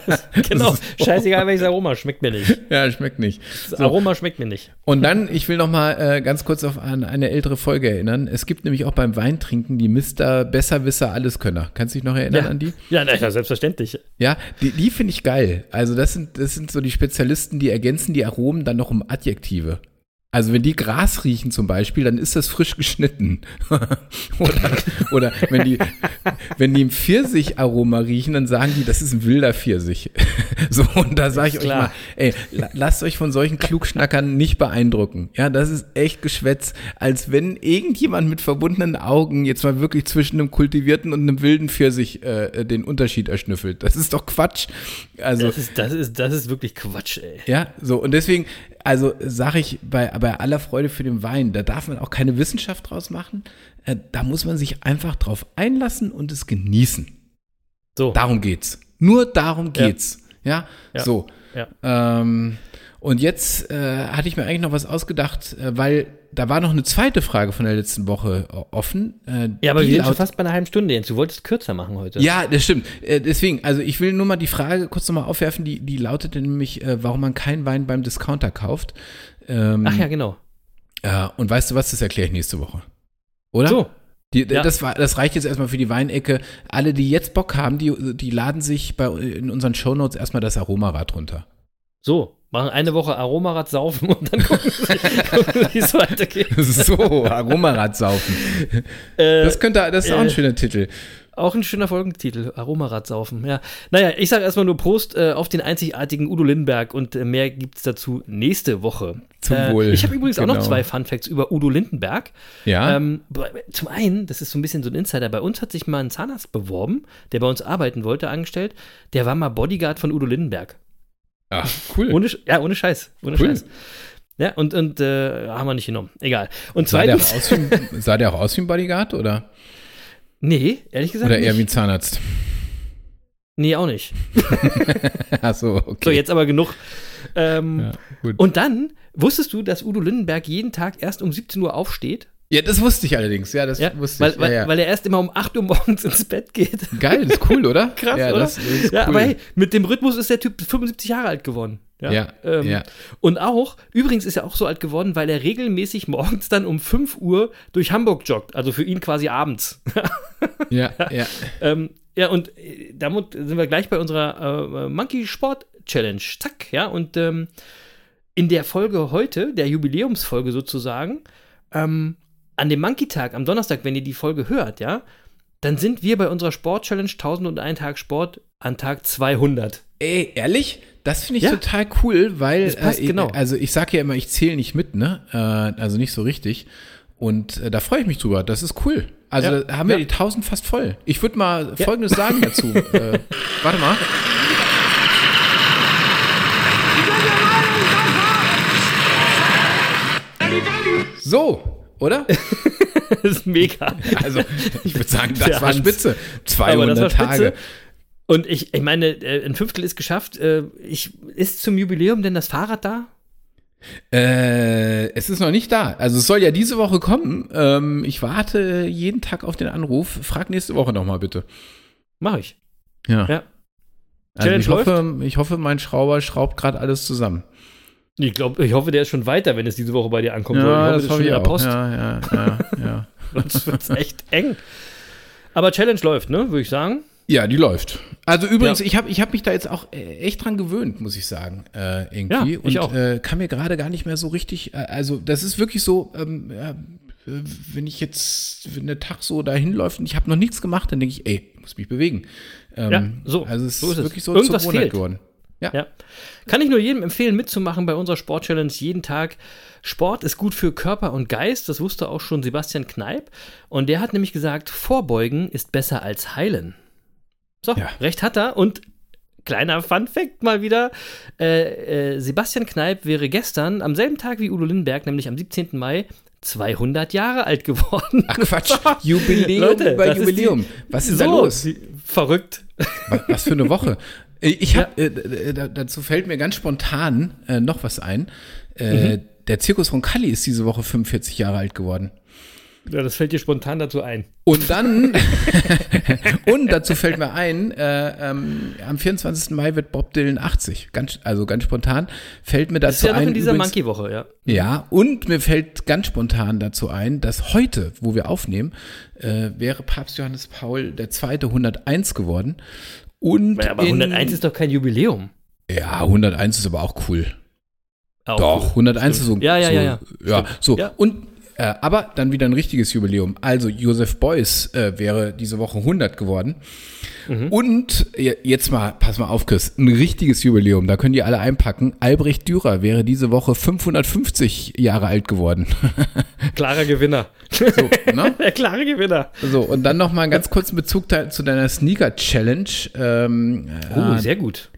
<laughs> Genau. ist Scheißegal, welches Aroma, schmeckt mir nicht. ja, schmeckt nicht. Das Aroma schmeckt mir nicht. Und dann, ich will noch mal äh, ganz kurz auf an eine ältere Folge erinnern. Es gibt nämlich auch beim Weintrinken die Mr. Besserwisser Alleskönner. Kannst du dich noch erinnern an die? Ja, na, ja, selbstverständlich. Ja, die, die finde ich geil. Also das sind, das sind so die Spezialisten, die ergänzen die Aromen dann noch um Adjektive. Also wenn die Gras riechen zum Beispiel, dann ist das frisch geschnitten. <laughs> oder, oder wenn die, wenn die im Pfirsicharoma riechen, dann sagen die, das ist ein wilder Pfirsich. <laughs> so, und da sage ich Ist euch klar. mal, ey, la- lasst euch von solchen Klugschnackern nicht beeindrucken. Ja, das ist echt Geschwätz, als wenn irgendjemand mit verbundenen Augen jetzt mal wirklich zwischen einem kultivierten und einem wilden Pfirsich äh, den Unterschied erschnüffelt. Das ist doch Quatsch. Also, Das ist, das ist, das ist wirklich Quatsch, ey. ja, so und deswegen, also sage ich bei, bei aller Freude für den Wein, da darf man auch keine Wissenschaft draus machen. Äh, da muss man sich einfach drauf einlassen und es genießen. So. Darum geht's. Nur darum Ja. geht's. Ja, Ja. so. Ja. Ähm, und jetzt äh, hatte ich mir eigentlich noch was ausgedacht, äh, weil da war noch eine zweite Frage von der letzten Woche offen. Äh, Ja, aber wir sind schon fast bei einer halben Stunde jetzt. Du wolltest kürzer machen heute. ja, das stimmt. Äh, deswegen, also ich will nur mal die Frage kurz nochmal aufwerfen, die, die lautete nämlich, äh, warum man keinen Wein beim Discounter kauft. Ähm, Ach ja, genau. und weißt du was, das erkläre ich nächste Woche. Oder? So. Die, Ja. das, war, das reicht jetzt erstmal für die Weinecke. Alle, die jetzt Bock haben, die, die laden sich bei, in unseren Shownotes erstmal das Aromarad runter. So. Machen eine Woche Aromarad saufen und dann gucken wie es weitergeht. <laughs> So, Aromarad saufen. Äh, Das könnte, das ist auch ein äh, schöner Titel. Auch ein schöner Folgentitel, Aromarad saufen. Ja. Naja, ich sage erstmal nur Prost äh, auf den einzigartigen Udo Lindenberg und äh, mehr gibt es dazu nächste Woche. Zum äh, Wohl. Ich habe übrigens auch noch Genau. zwei Fun Facts über Udo Lindenberg. Ja. Ähm, zum einen, das ist so ein bisschen so ein Insider, bei uns hat sich mal ein Zahnarzt beworben, der bei uns arbeiten wollte, angestellt. Der war mal Bodyguard von Udo Lindenberg. Ach, cool. Ohne, ja, ohne Scheiß. Ohne Cool. Scheiß. Ja, und, und äh, haben wir nicht genommen. Egal. Und sah, der zweitens. aus wie, <laughs> sah der auch aus wie ein Bodyguard oder, Nee, ehrlich gesagt. oder eher wie nicht. ein Zahnarzt? Nee, auch nicht. <laughs> Ach so, okay. So, jetzt aber genug. Ähm, Ja. Und dann, wusstest du, dass Udo Lindenberg jeden Tag erst um 17 Uhr aufsteht? Ja, das wusste ich allerdings. Ja, das Ja, wusste weil, ich. weil, ja, weil er erst immer um 8 Uhr morgens ins Bett geht. Geil, das ist cool, oder? <laughs> Krass, ja, oder? Das, das ist ja, cool. aber hey, mit dem Rhythmus ist der Typ 75 Jahre alt geworden. Ja, Ja, ähm, ja. Und auch, übrigens ist er auch so alt geworden, weil er regelmäßig morgens dann um 5 Uhr durch Hamburg joggt. Also für ihn quasi abends. <laughs> ja, ja. ähm, ja, und äh, damit sind wir gleich bei unserer äh, Monkey Sport Challenge. Zack, ja. Und ähm, in der Folge heute, der Jubiläumsfolge sozusagen, ähm, an dem Monkey-Tag, am Donnerstag, wenn ihr die Folge hört, ja, dann sind wir bei unserer Sport-Challenge 1001 Tag Sport an Tag 200. Ey, ehrlich? Das finde ich Ja. total cool, weil Das passt äh, genau. also ich sage ja immer, ich zähle nicht mit, ne? Äh, also nicht so richtig. Und äh, da freue ich mich drüber. Das ist cool. Also Ja. haben wir Ja. die 1000 fast voll. Ich würde mal Folgendes sagen dazu. <laughs> äh, warte mal. So, oder? <laughs> das ist mega. Also ich würde sagen, das Der war Hans. spitze. Aber 200 das war Tage. spitze. Und ich, ich meine, äh, ein Fünftel ist geschafft. Äh, Ich, ist zum Jubiläum denn das Fahrrad da? Äh, es ist noch nicht da. Also es soll ja diese Woche kommen. Ähm, ich warte jeden Tag auf den Anruf. Frag nächste Woche nochmal bitte. Mach ich. Ja. Ja. Also ich hoffe, ich hoffe, mein Schrauber schraubt gerade alles zusammen. Ich glaube, ich hoffe, der ist schon weiter, wenn es diese Woche bei dir ankommt. Ja, ich das ist hoffe ich in der. Post. Ja, ja, ja, ja. <laughs> Sonst wird es echt eng. Aber Challenge läuft, ne? Würde ich sagen. ja, die läuft. Also übrigens, Ja. ich habe ich hab mich da jetzt auch äh, echt dran gewöhnt, muss ich sagen, äh, irgendwie. Ja, ich Und auch. Äh, kann mir gerade gar nicht mehr so richtig, äh, also das ist wirklich so, ähm, ja, äh, wenn ich jetzt, wenn der Tag so dahin läuft und ich habe noch nichts gemacht, dann denke ich, ey, ich muss mich bewegen. Ähm, Ja, so. Also es So ist ist es. wirklich so Irgendwas zur Gewohnheit geworden. Ja. Ja. Kann ich nur jedem empfehlen, mitzumachen bei unserer Sport-Challenge jeden Tag. Sport ist gut für Körper und Geist, das wusste auch schon Sebastian Kneip. Und der hat nämlich gesagt, Vorbeugen ist besser als heilen. So, Ja. recht hat er. Und kleiner Fun-Fact mal wieder: äh, äh, Sebastian Kneip wäre gestern am selben Tag wie Udo Lindenberg, nämlich am 17. Mai, 200 Jahre alt geworden. Ach Quatsch, <laughs> Jubiläum Leute, über das ist Jubiläum. die- Was ist da So, los? die- Verrückt. Was, was für eine Woche. <laughs> Ich hab, äh, äh, da- dazu fällt mir ganz spontan äh, noch was ein. Äh, Der Zirkus von Kalli ist diese Woche 45 Jahre alt geworden. Ja, das fällt dir spontan dazu ein. Und dann, <laughs> und dazu fällt mir ein, äh, ähm, am 24. Mai wird Bob Dylan 80. Ganz, also ganz spontan fällt mir Das ist dazu ja noch ein. in dieser Monkey-Woche, ja. Ja, und mir fällt ganz spontan dazu ein, dass heute, wo wir aufnehmen, äh, wäre Papst Johannes Paul II. 101 geworden. Und aber in- 101 ist doch kein Jubiläum. Ja, 101 ist aber auch cool. Auch Doch, gut. 101 ist so. Ja, ja, so, ja, ja. Ja, so. Ja. Und, äh, aber dann wieder ein richtiges Jubiläum. Also, Josef Beuys äh, wäre diese Woche 100 geworden. Mhm. Und je- jetzt mal, pass mal auf, Chris, ein richtiges Jubiläum, da können die alle einpacken. Albrecht Dürer wäre diese Woche 550 Jahre alt geworden. <laughs> Klarer Gewinner. so, ne? <laughs> Der klare Gewinner. So, und dann noch mal einen ganz kurzen Bezug da, zu deiner Sneaker-Challenge. Ähm, Oh, äh, sehr gut.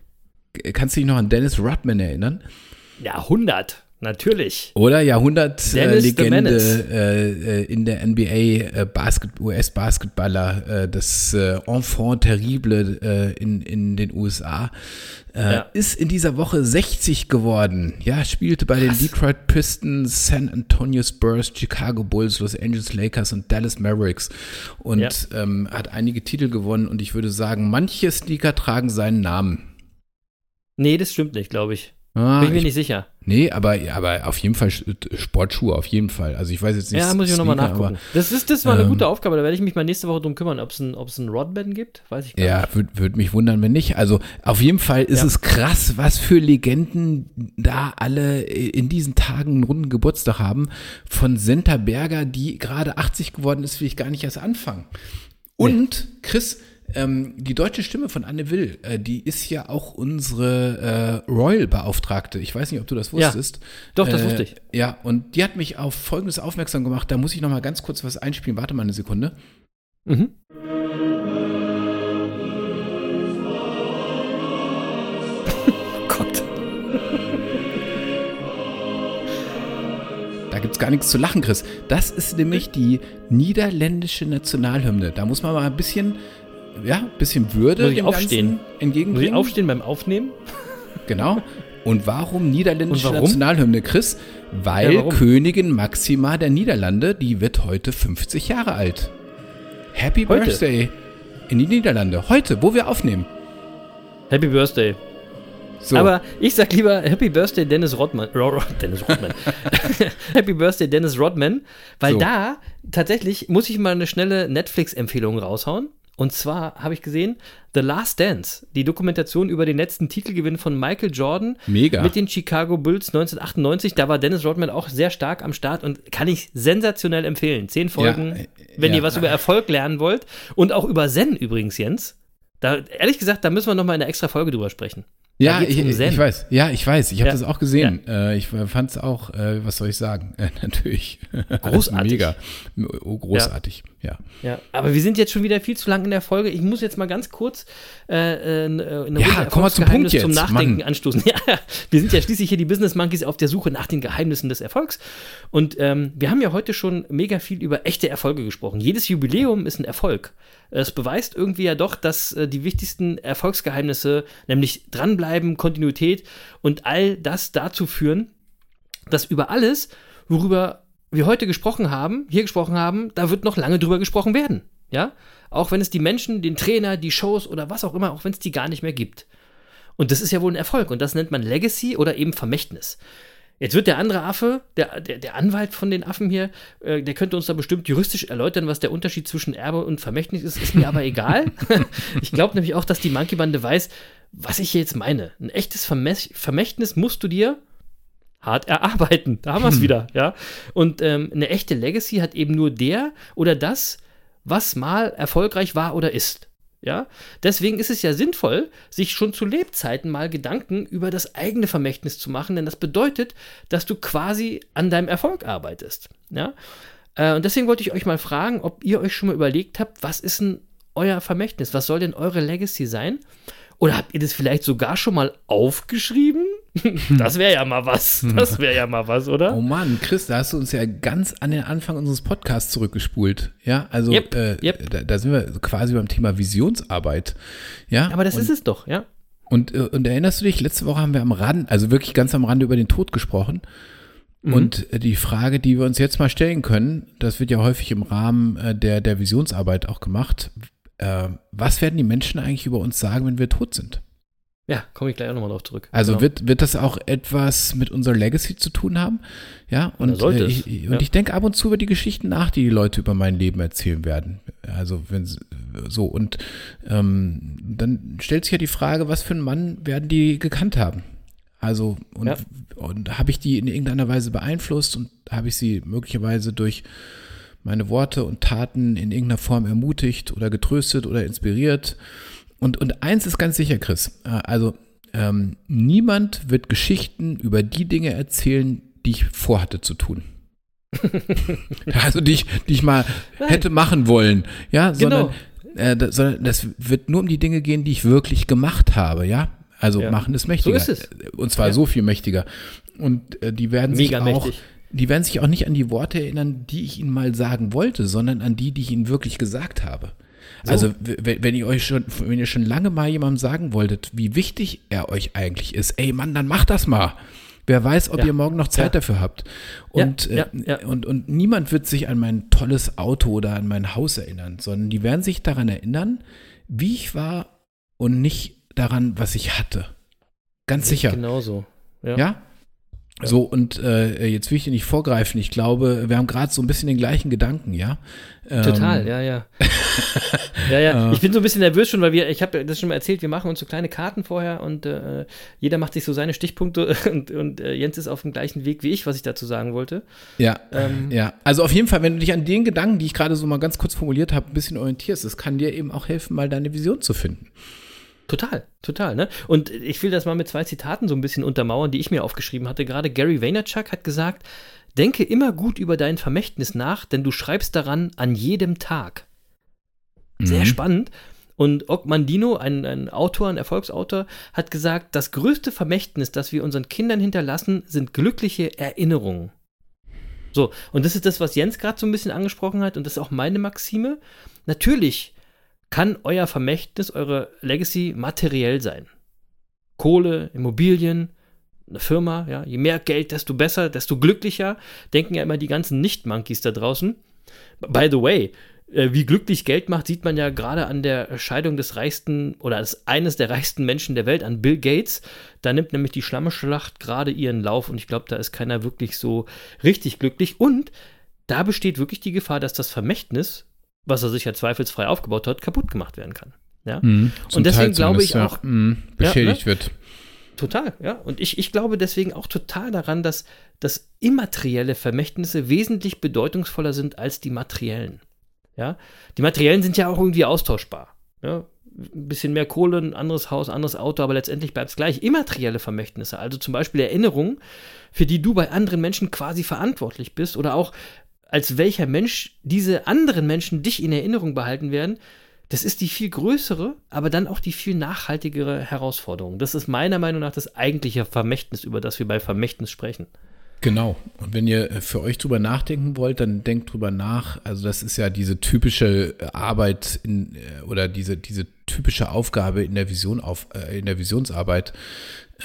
kannst du dich noch an Dennis Rodman erinnern? Ja, 100. Natürlich. Oder Jahrhundert-Legende Menace. äh, äh, in der NBA, äh, Basket, US-Basketballer, äh, das äh, Enfant terrible äh, in, in den USA, äh, Ja. ist in dieser Woche 60 geworden. Ja, spielte bei den Detroit Pistons, San Antonio Spurs, Chicago Bulls, Los Angeles Lakers und Dallas Mavericks und Ja. ähm, hat einige Titel gewonnen und ich würde sagen, manche Sneaker tragen seinen Namen. Nee, das stimmt nicht, glaube ich. Ah, Bin ich mir ich, nicht sicher. Nee, aber, aber auf jeden Fall Sch- Sportschuhe, auf jeden Fall. Also ich weiß jetzt nicht. Ja, muss ich nochmal nachgucken. aber- Das ist, das war eine ähm, gute Aufgabe, da werde ich mich mal nächste Woche drum kümmern, ob es ein, ob's ein Rodman gibt. Weiß ich gar Ja, nicht. würde würd mich wundern, wenn nicht. Also auf jeden Fall ist Ja. es krass, was für Legenden da alle in diesen Tagen einen runden Geburtstag haben. Von Senta Berger, die gerade 80 geworden ist, will ich gar nicht erst anfangen. Und Chris, ähm, die deutsche Stimme von Anne Will, äh, die ist ja auch unsere äh, Royal-Beauftragte. Ich weiß nicht, ob du das wusstest. Doch, das äh, wusste ich. Ja, und die hat mich auf Folgendes aufmerksam gemacht. Da muss ich noch mal ganz kurz was einspielen. Warte mal eine Sekunde. Mhm. <laughs> Gott. Da gibt es gar nichts zu lachen, Chris. Das ist nämlich die niederländische Nationalhymne. Da muss man mal ein bisschen, ja, ein bisschen Würde Muss ich aufstehen? Entgegenbringen. Muss ich aufstehen beim Aufnehmen? Genau. Und warum niederländische Und warum? Nationalhymne, Chris? Weil Ja? Königin Maxima der Niederlande, die wird heute 50 Jahre alt. Happy Heute? Birthday in die Niederlande. Heute, wo wir aufnehmen. Happy Birthday. So. Aber ich sag lieber Happy Birthday Dennis Rodman. Ro- Ro- Dennis Rodman. <laughs> Happy Birthday Dennis Rodman. Weil So. da tatsächlich muss ich mal eine schnelle Netflix-Empfehlung raushauen. Und zwar habe ich gesehen The Last Dance, die Dokumentation über den letzten Titelgewinn von Michael Jordan Mega. mit den Chicago Bulls 1998. Da war Dennis Rodman auch sehr stark am Start und kann ich sensationell empfehlen. Zehn Folgen, äh, wenn ja. ihr was über Erfolg lernen wollt. Und auch über Zen übrigens, Jens. Da, ehrlich gesagt, da müssen wir nochmal in einer extra Folge drüber sprechen. Ja, ich, ich weiß. Ja, ich weiß. Ich habe Ja. das auch gesehen. Äh, ich fand es auch, äh, was soll ich sagen? Äh, <laughs> natürlich. Großartig. Mega. Oh, großartig. Ja. Ja, aber wir sind jetzt schon wieder viel zu lang in der Folge. Ich muss jetzt mal ganz kurz äh, äh, eine Runde Ja, komm mal zum Punkt zum jetzt, Nachdenken Mann. anstoßen. <laughs> Ja, wir sind ja schließlich hier die Business Monkeys auf der Suche nach den Geheimnissen des Erfolgs. Und ähm, wir haben ja heute schon mega viel über echte Erfolge gesprochen. Jedes Jubiläum ist ein Erfolg. Es beweist irgendwie ja doch, dass äh, die wichtigsten Erfolgsgeheimnisse, nämlich dranbleiben, Kontinuität und all das dazu führen, dass über alles, worüber wir heute gesprochen haben, hier gesprochen haben, da wird noch lange drüber gesprochen werden. Ja? Auch wenn es die Menschen, den Trainer, die Shows oder was auch immer, auch wenn es die gar nicht mehr gibt. Und das ist ja wohl ein Erfolg und das nennt man Legacy oder eben Vermächtnis. Jetzt wird der andere Affe, der, der, der Anwalt von den Affen hier, äh, der könnte uns da bestimmt juristisch erläutern, was der Unterschied zwischen Erbe und Vermächtnis ist, ist mir aber <laughs> egal. ich glaube nämlich auch, dass die Monkey-Bande weiß, was ich hier jetzt meine. Ein echtes Vermächt Vermächtnis musst du dir hart erarbeiten. Da haben wir es wieder, ja. Und ähm, eine echte Legacy hat eben nur der oder das, was mal erfolgreich war oder ist. Ja, deswegen ist es ja sinnvoll, sich schon zu Lebzeiten mal Gedanken über das eigene Vermächtnis zu machen, denn das bedeutet, dass du quasi an deinem Erfolg arbeitest. Ja, äh, und deswegen wollte ich euch mal fragen, ob ihr euch schon mal überlegt habt, was ist denn euer Vermächtnis? Was soll denn eure Legacy sein? Oder habt ihr das vielleicht sogar schon mal aufgeschrieben? <laughs> Das wäre ja mal was. Das wäre ja mal was, oder? Oh Mann, Chris, da hast du uns ja ganz an den Anfang unseres Podcasts zurückgespult. Ja, also Yep, äh, yep. Da, da sind wir quasi beim Thema Visionsarbeit. Ja, Aber das und, ist es doch, ja. Und, äh, und erinnerst du dich, letzte Woche haben wir am Rand, also wirklich ganz am Rande über den Tod gesprochen. Mhm. Und äh, die Frage, die wir uns jetzt mal stellen können, das wird ja häufig im Rahmen äh, der, der Visionsarbeit auch gemacht. Äh, was werden die Menschen eigentlich über uns sagen, wenn wir tot sind? Ja, komme ich gleich auch nochmal drauf zurück. Also Genau. wird, wird das auch etwas mit unserer Legacy zu tun haben? Ja, und, äh, ich, ja. und ich denke ab und zu über die Geschichten nach, die die Leute über mein Leben erzählen werden. Also wenn sie- so und ähm, dann stellt sich ja die Frage, was für einen Mann werden die gekannt haben? Also und, Ja. und habe ich die in irgendeiner Weise beeinflusst und habe ich sie möglicherweise durch meine Worte und Taten in irgendeiner Form ermutigt oder getröstet oder inspiriert? Und, und eins ist ganz sicher, Chris. äh, Also ähm, niemand wird Geschichten über die Dinge erzählen, die ich vorhatte zu tun. <laughs> also die ich, die ich mal hätte machen wollen. Ja, sondern, äh, das, sondern das wird nur um die Dinge gehen, die ich wirklich gemacht habe, ja. Also Ja. machen ist mächtiger. So ist es. Und zwar Ja. so viel mächtiger. Und äh, die werden Mega sich auch, mächtig. Die werden sich auch nicht an die Worte erinnern, die ich ihnen mal sagen wollte, sondern an die, die ich ihnen wirklich gesagt habe. Also w- w- wenn ihr euch schon, wenn ihr schon lange mal jemandem sagen wolltet, wie wichtig er euch eigentlich ist, ey Mann, dann macht das mal. Wer weiß, ob Ja. ihr morgen noch Zeit Ja. dafür habt. Und, ja, äh, ja. Und, und niemand wird sich an mein tolles Auto oder an mein Haus erinnern, sondern die werden sich daran erinnern, wie ich war und nicht daran, was ich hatte. Ganz sicher. Genauso. Ja. Ja? So, und äh, jetzt will ich dir nicht vorgreifen. Ich glaube, wir haben gerade so ein bisschen den gleichen Gedanken, ja? Total, Ähm, ja, ja. <laughs> ja, ja. Ich bin so ein bisschen nervös schon, weil wir, ich habe das schon mal erzählt, wir machen uns so kleine Karten vorher und äh, jeder macht sich so seine Stichpunkte <laughs> und, und äh, Jens ist auf dem gleichen Weg wie ich, was ich dazu sagen wollte. Ja, Ähm, ja. Also auf jeden Fall, wenn du dich an den Gedanken, die ich gerade so mal ganz kurz formuliert habe, ein bisschen orientierst, das kann dir eben auch helfen, mal deine Vision zu finden. Total, total, ne? Und ich will das mal mit zwei Zitaten so ein bisschen untermauern, die ich mir aufgeschrieben hatte. Gerade Gary Vaynerchuk hat gesagt, denke immer gut über dein Vermächtnis nach, denn du schreibst daran an jedem Tag. Sehr spannend. Und Og Mandino, ein, ein Autor, ein Erfolgsautor, hat gesagt, das größte Vermächtnis, das wir unseren Kindern hinterlassen, sind glückliche Erinnerungen. So, und das ist das, was Jens gerade so ein bisschen angesprochen hat, und das ist auch meine Maxime. Natürlich kann euer Vermächtnis, eure Legacy materiell sein. Kohle, Immobilien, eine Firma, ja, je mehr Geld, desto besser, desto glücklicher, denken ja immer die ganzen Nicht-Monkeys da draußen. By the way, äh, wie glücklich Geld macht, sieht man ja gerade an der Scheidung des reichsten oder eines der reichsten Menschen der Welt, an Bill Gates. Da nimmt nämlich die Schlammeschlacht gerade ihren Lauf und ich glaube, da ist keiner wirklich so richtig glücklich. Und da besteht wirklich die Gefahr, dass das Vermächtnis, was er sich ja zweifelsfrei aufgebaut hat, kaputt gemacht werden kann. Ja? Zum Und deswegen glaube ich auch, ja, mh, beschädigt wird. Total, ja. Und ich, ich glaube deswegen auch total daran, dass, dass immaterielle Vermächtnisse wesentlich bedeutungsvoller sind als die materiellen. Ja. Die materiellen sind ja auch irgendwie austauschbar. Ja. Ein bisschen mehr Kohle, ein anderes Haus, anderes Auto, aber letztendlich bleibt es gleich. Immaterielle Vermächtnisse, also zum Beispiel Erinnerungen, für die du bei anderen Menschen quasi verantwortlich bist oder auch als welcher Mensch diese anderen Menschen dich in Erinnerung behalten werden, das ist die viel größere, aber dann auch die viel nachhaltigere Herausforderung. Das ist meiner Meinung nach das eigentliche Vermächtnis, über das wir bei Vermächtnis sprechen. Genau. Und wenn ihr äh, für euch drüber nachdenken wollt, dann denkt drüber nach. Also das ist ja diese typische äh, Arbeit in, äh, oder diese, diese typische Aufgabe in der Vision auf, äh, in der Visionsarbeit.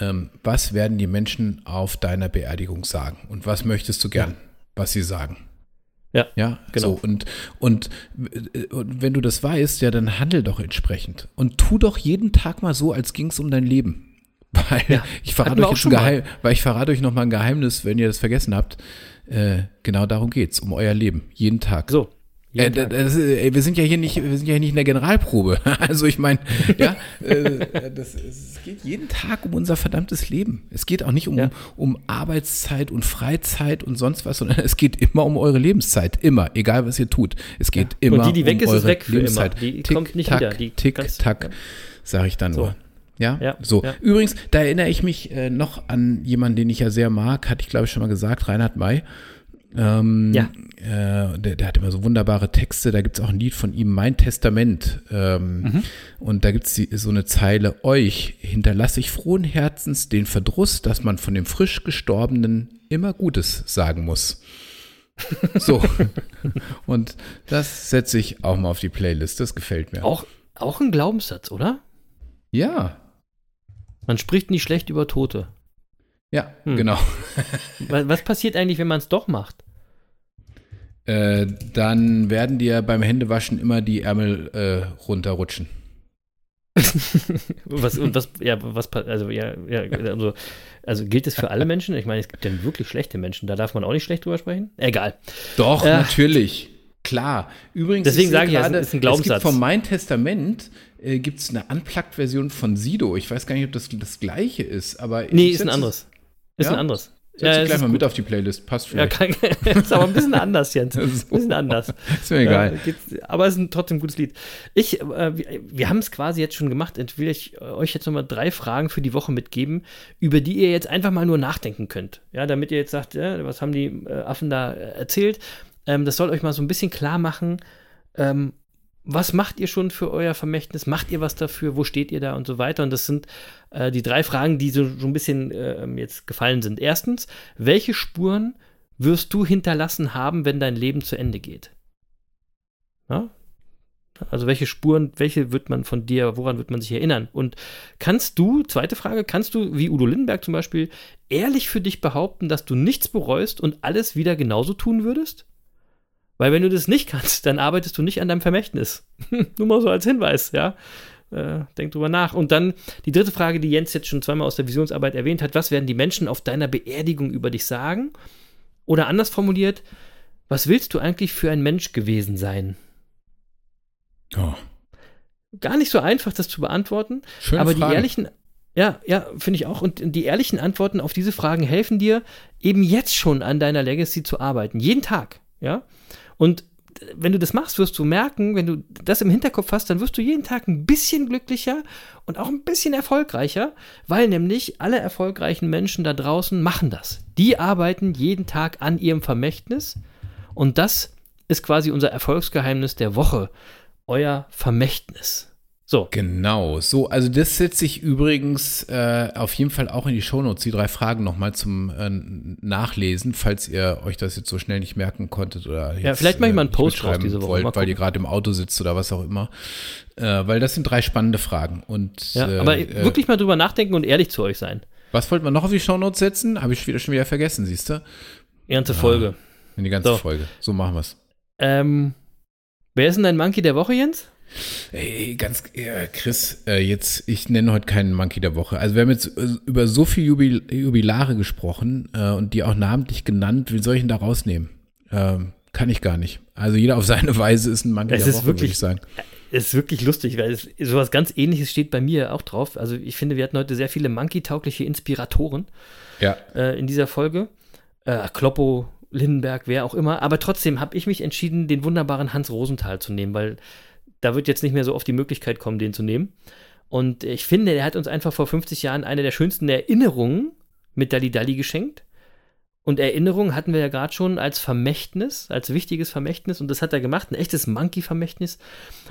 Ähm, was werden die Menschen auf deiner Beerdigung sagen? Und was möchtest du gern, was sie sagen? Ja, Ja, genau. so und, und äh, und wenn du das weißt, ja, dann handel doch entsprechend und tu doch jeden Tag mal so, als ging es um dein Leben. <laughs> Weil Ja, ich verrate euch ein mal. Geheim, weil ich verrate euch noch mal ein Geheimnis, wenn ihr das vergessen habt. Äh, genau darum geht's, um euer Leben, jeden Tag. So. Äh, das, ey, wir sind ja hier nicht, wir sind ja nicht in der Generalprobe. <laughs> Also ich meine, ja, äh, das, es geht jeden Tag um unser verdammtes Leben. Es geht auch nicht um, Ja. um Arbeitszeit und Freizeit und sonst was, sondern es geht immer um eure Lebenszeit. Immer, egal was ihr tut. Es geht Und immer die, die weg um ist, ist weg für immer. Lebenszeit. Die tick, kommt nicht tack, wieder. Die tick, ganz- tack, ja. sage ich dann So. nur. Ja, Ja, so. ja. Übrigens, da erinnere ich mich äh, noch an jemanden, den ich ja sehr mag, hatte ich glaube ich schon mal gesagt, Reinhard May. Ähm, Ja. äh, der, der hat immer so wunderbare Texte. Da gibt es auch ein Lied von ihm, Mein Testament. Ähm, Mhm. Und da gibt es so eine Zeile, euch hinterlasse ich frohen Herzens den Verdruss, dass man von dem frisch Gestorbenen immer Gutes sagen muss. <laughs> So. Und das setze ich auch mal auf die Playlist. Das gefällt mir. Auch, auch ein Glaubenssatz, oder? Ja. Man spricht nicht schlecht über Tote. Ja, Hm. genau. <laughs> Was, passiert eigentlich, wenn man es doch macht? Äh, dann werden dir beim Händewaschen immer die Ärmel äh, runterrutschen. <laughs> Was, und was, ja, was, also, ja, ja, also, also gilt es für alle Menschen? Ich meine, es gibt ja wirklich schlechte Menschen, da darf man auch nicht schlecht drüber sprechen? Egal. Doch, Ja. natürlich. Klar. Übrigens, Deswegen sage ich ja, es gerade, ist ein Glaubenssatz. Es gibt von Mein Testament äh, gibt es eine Unplugged-Version von Sido. Ich weiß gar nicht, ob das das gleiche ist, aber Nee, ist ein anderes. Ist Ja? ein anderes. Ich es gleich mal mit gut. auf die Playlist. Passt Ja, vielleicht. kann, <laughs> ist aber ein bisschen anders, Jens. <laughs> Ein bisschen anders. <laughs> ist mir egal. Ja, aber es ist ein trotzdem gutes Lied. Ich, äh, wir, wir haben es quasi jetzt schon gemacht. Ich will ich äh, euch jetzt nochmal drei Fragen für die Woche mitgeben, über die ihr jetzt einfach mal nur nachdenken könnt. Ja, damit ihr jetzt sagt, ja, was haben die äh, Affen da äh, erzählt? Ähm, das soll euch mal so ein bisschen klar machen. Ähm, was macht ihr schon für euer Vermächtnis? Macht ihr was dafür? Wo steht ihr da und so weiter? Und das sind äh, die drei Fragen, die so, so ein bisschen äh, jetzt gefallen sind. Erstens, welche Spuren wirst du hinterlassen haben, wenn dein Leben zu Ende geht? Ja? Also welche Spuren, welche wird man von dir, woran wird man sich erinnern? Und kannst du, zweite Frage, kannst du, wie Udo Lindenberg zum Beispiel, ehrlich für dich behaupten, dass du nichts bereust und alles wieder genauso tun würdest? Weil wenn du das nicht kannst, dann arbeitest du nicht an deinem Vermächtnis. <laughs> Nur mal so als Hinweis, ja. äh, denk drüber nach. Und dann die dritte Frage, die Jens jetzt schon zweimal aus der Visionsarbeit erwähnt hat: Was werden die Menschen auf deiner Beerdigung über dich sagen? Oder anders formuliert, was willst du eigentlich für ein Mensch gewesen sein? Oh, Gar nicht so einfach, das zu beantworten. schöne aber Frage. die ehrlichen, ja, ja, finde ich auch. Und die ehrlichen Antworten auf diese Fragen helfen dir, eben jetzt schon an deiner Legacy zu arbeiten. Jeden Tag, ja. Und wenn du das machst, wirst du merken, wenn du das im Hinterkopf hast, dann wirst du jeden Tag ein bisschen glücklicher und auch ein bisschen erfolgreicher, weil nämlich alle erfolgreichen Menschen da draußen machen das. Die arbeiten jeden Tag an ihrem Vermächtnis und das ist quasi unser Erfolgsgeheimnis der Woche. Euer Vermächtnis. So, Genau, so, also das setze ich übrigens äh, auf jeden Fall auch in die Shownotes, die drei Fragen nochmal zum äh, Nachlesen, falls ihr euch das jetzt so schnell nicht merken konntet oder jetzt, Ja, vielleicht mache ich mal einen nicht Post drauf diese Woche. wollt, weil ihr gerade im Auto sitzt oder was auch immer. Äh, weil das sind drei spannende Fragen. Und Ja, äh, aber äh, wirklich mal drüber nachdenken und ehrlich zu euch sein. was wollten wir noch auf die Shownotes setzen? Habe ich wieder schon wieder vergessen, siehst du? Die ganze Folge. In die ganze So. Folge. So machen wir es. Ähm, wer ist denn dein Monkey der Woche, Jens? Ey, ganz, äh, Chris, äh, jetzt, ich nenne heute keinen Monkey der Woche. Also wir haben jetzt äh, über so viele Jubil Jubilare gesprochen äh, und die auch namentlich genannt. Wie soll ich ihn da rausnehmen? Ähm, kann ich gar nicht. Also jeder auf seine Weise ist ein Monkey Es der ist Woche, würde wirklich- ich sagen. Es ist wirklich lustig, weil es, sowas ganz ähnliches steht bei mir auch drauf. Also ich finde, wir hatten heute sehr viele Monkey-taugliche Inspiratoren Ja. äh, in dieser Folge. Äh, Kloppo, Lindenberg, wer auch immer. Aber trotzdem habe ich mich entschieden, den wunderbaren Hans Rosenthal zu nehmen, weil da wird jetzt nicht mehr so oft die Möglichkeit kommen, den zu nehmen. Und ich finde, er hat uns einfach vor 50 Jahren eine der schönsten Erinnerungen mit Dalli Dalli geschenkt. Und Erinnerung hatten wir ja gerade schon als Vermächtnis, als wichtiges Vermächtnis. Und das hat er gemacht, ein echtes Monkey-Vermächtnis.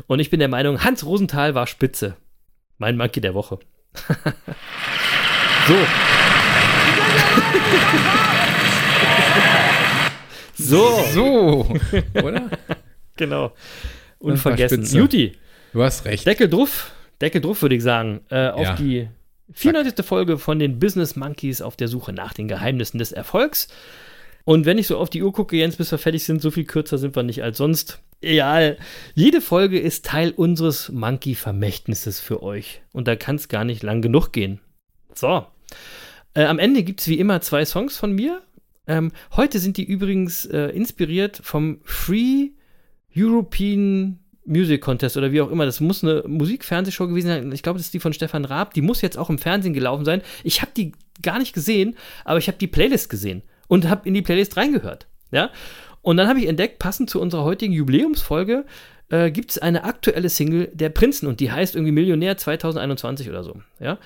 Und ich bin der Meinung, Hans Rosenthal war spitze. Mein Monkey der Woche. <laughs> <laughs> so. so, So, <laughs> oder? genau. Unvergessen. Juti, Du hast recht. Deckel drauf, Deckel drauf, würde ich sagen, äh, auf Ja. die 94. Folge von den Business Monkeys auf der Suche nach den Geheimnissen des Erfolgs. Und wenn ich so auf die Uhr gucke, Jens, bis wir fertig sind, so viel kürzer sind wir nicht als sonst. Egal. Jede Folge ist Teil unseres Monkey-Vermächtnisses für euch. Und da kann es gar nicht lang genug gehen. So. Äh, am Ende gibt es wie immer zwei Songs von mir. Ähm, heute sind die übrigens äh, inspiriert vom Free European Music Contest oder wie auch immer. Das muss eine Musikfernsehshow gewesen sein. Ich glaube, das ist die von Stefan Raab. Die muss jetzt auch im Fernsehen gelaufen sein. Ich habe die gar nicht gesehen, aber ich habe die Playlist gesehen und habe in die Playlist reingehört. Ja. Und dann habe ich entdeckt, passend zu unserer heutigen Jubiläumsfolge, äh, gibt es eine aktuelle Single der Prinzen und die heißt irgendwie Millionär 2021 oder so. Ja.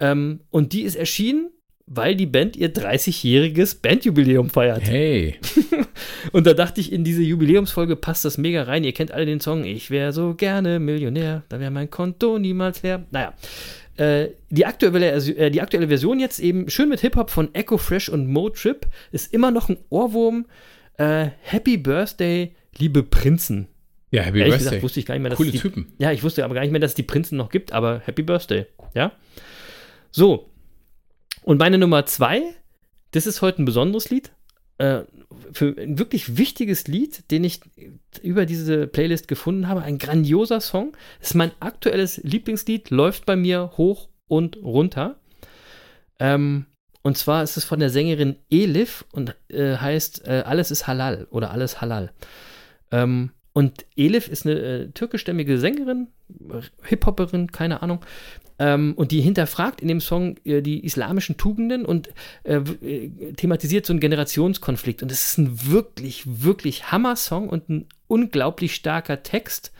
Ähm, und die ist erschienen, weil die Band ihr 30-jähriges Bandjubiläum feiert. Hey. <laughs> Und da dachte ich, in diese Jubiläumsfolge passt das mega rein. Ihr kennt alle den Song Ich wäre so gerne Millionär, dann wäre mein Konto niemals leer. Naja. Äh, die, aktuelle, äh, die aktuelle Version jetzt eben schön mit Hip-Hop von Echo Fresh und Mo Trip ist immer noch ein Ohrwurm. Äh, Happy Birthday, liebe Prinzen. Ja, Happy Ehrlich Birthday. gesagt wusste ich gar nicht mehr, dass Coole die, Typen. Ja, ich wusste aber gar nicht mehr, dass es die Prinzen noch gibt, aber Happy Birthday. Ja. So. Und meine Nummer zwei, das ist heute ein besonderes Lied. Äh, für ein wirklich wichtiges Lied, den ich über diese Playlist gefunden habe. Ein grandioser Song. Das ist mein aktuelles Lieblingslied, läuft bei mir hoch und runter. Ähm, und zwar ist es von der Sängerin Elif und äh, heißt äh, Alles ist Halal oder Alles Halal. Ähm, und Elif ist eine äh, türkischstämmige Sängerin, Hip-Hopperin, keine Ahnung. Ähm, und die hinterfragt in dem Song äh, die islamischen Tugenden und äh, äh, thematisiert so einen Generationskonflikt. Und es ist ein wirklich, wirklich Hammer-Song und ein unglaublich starker Text.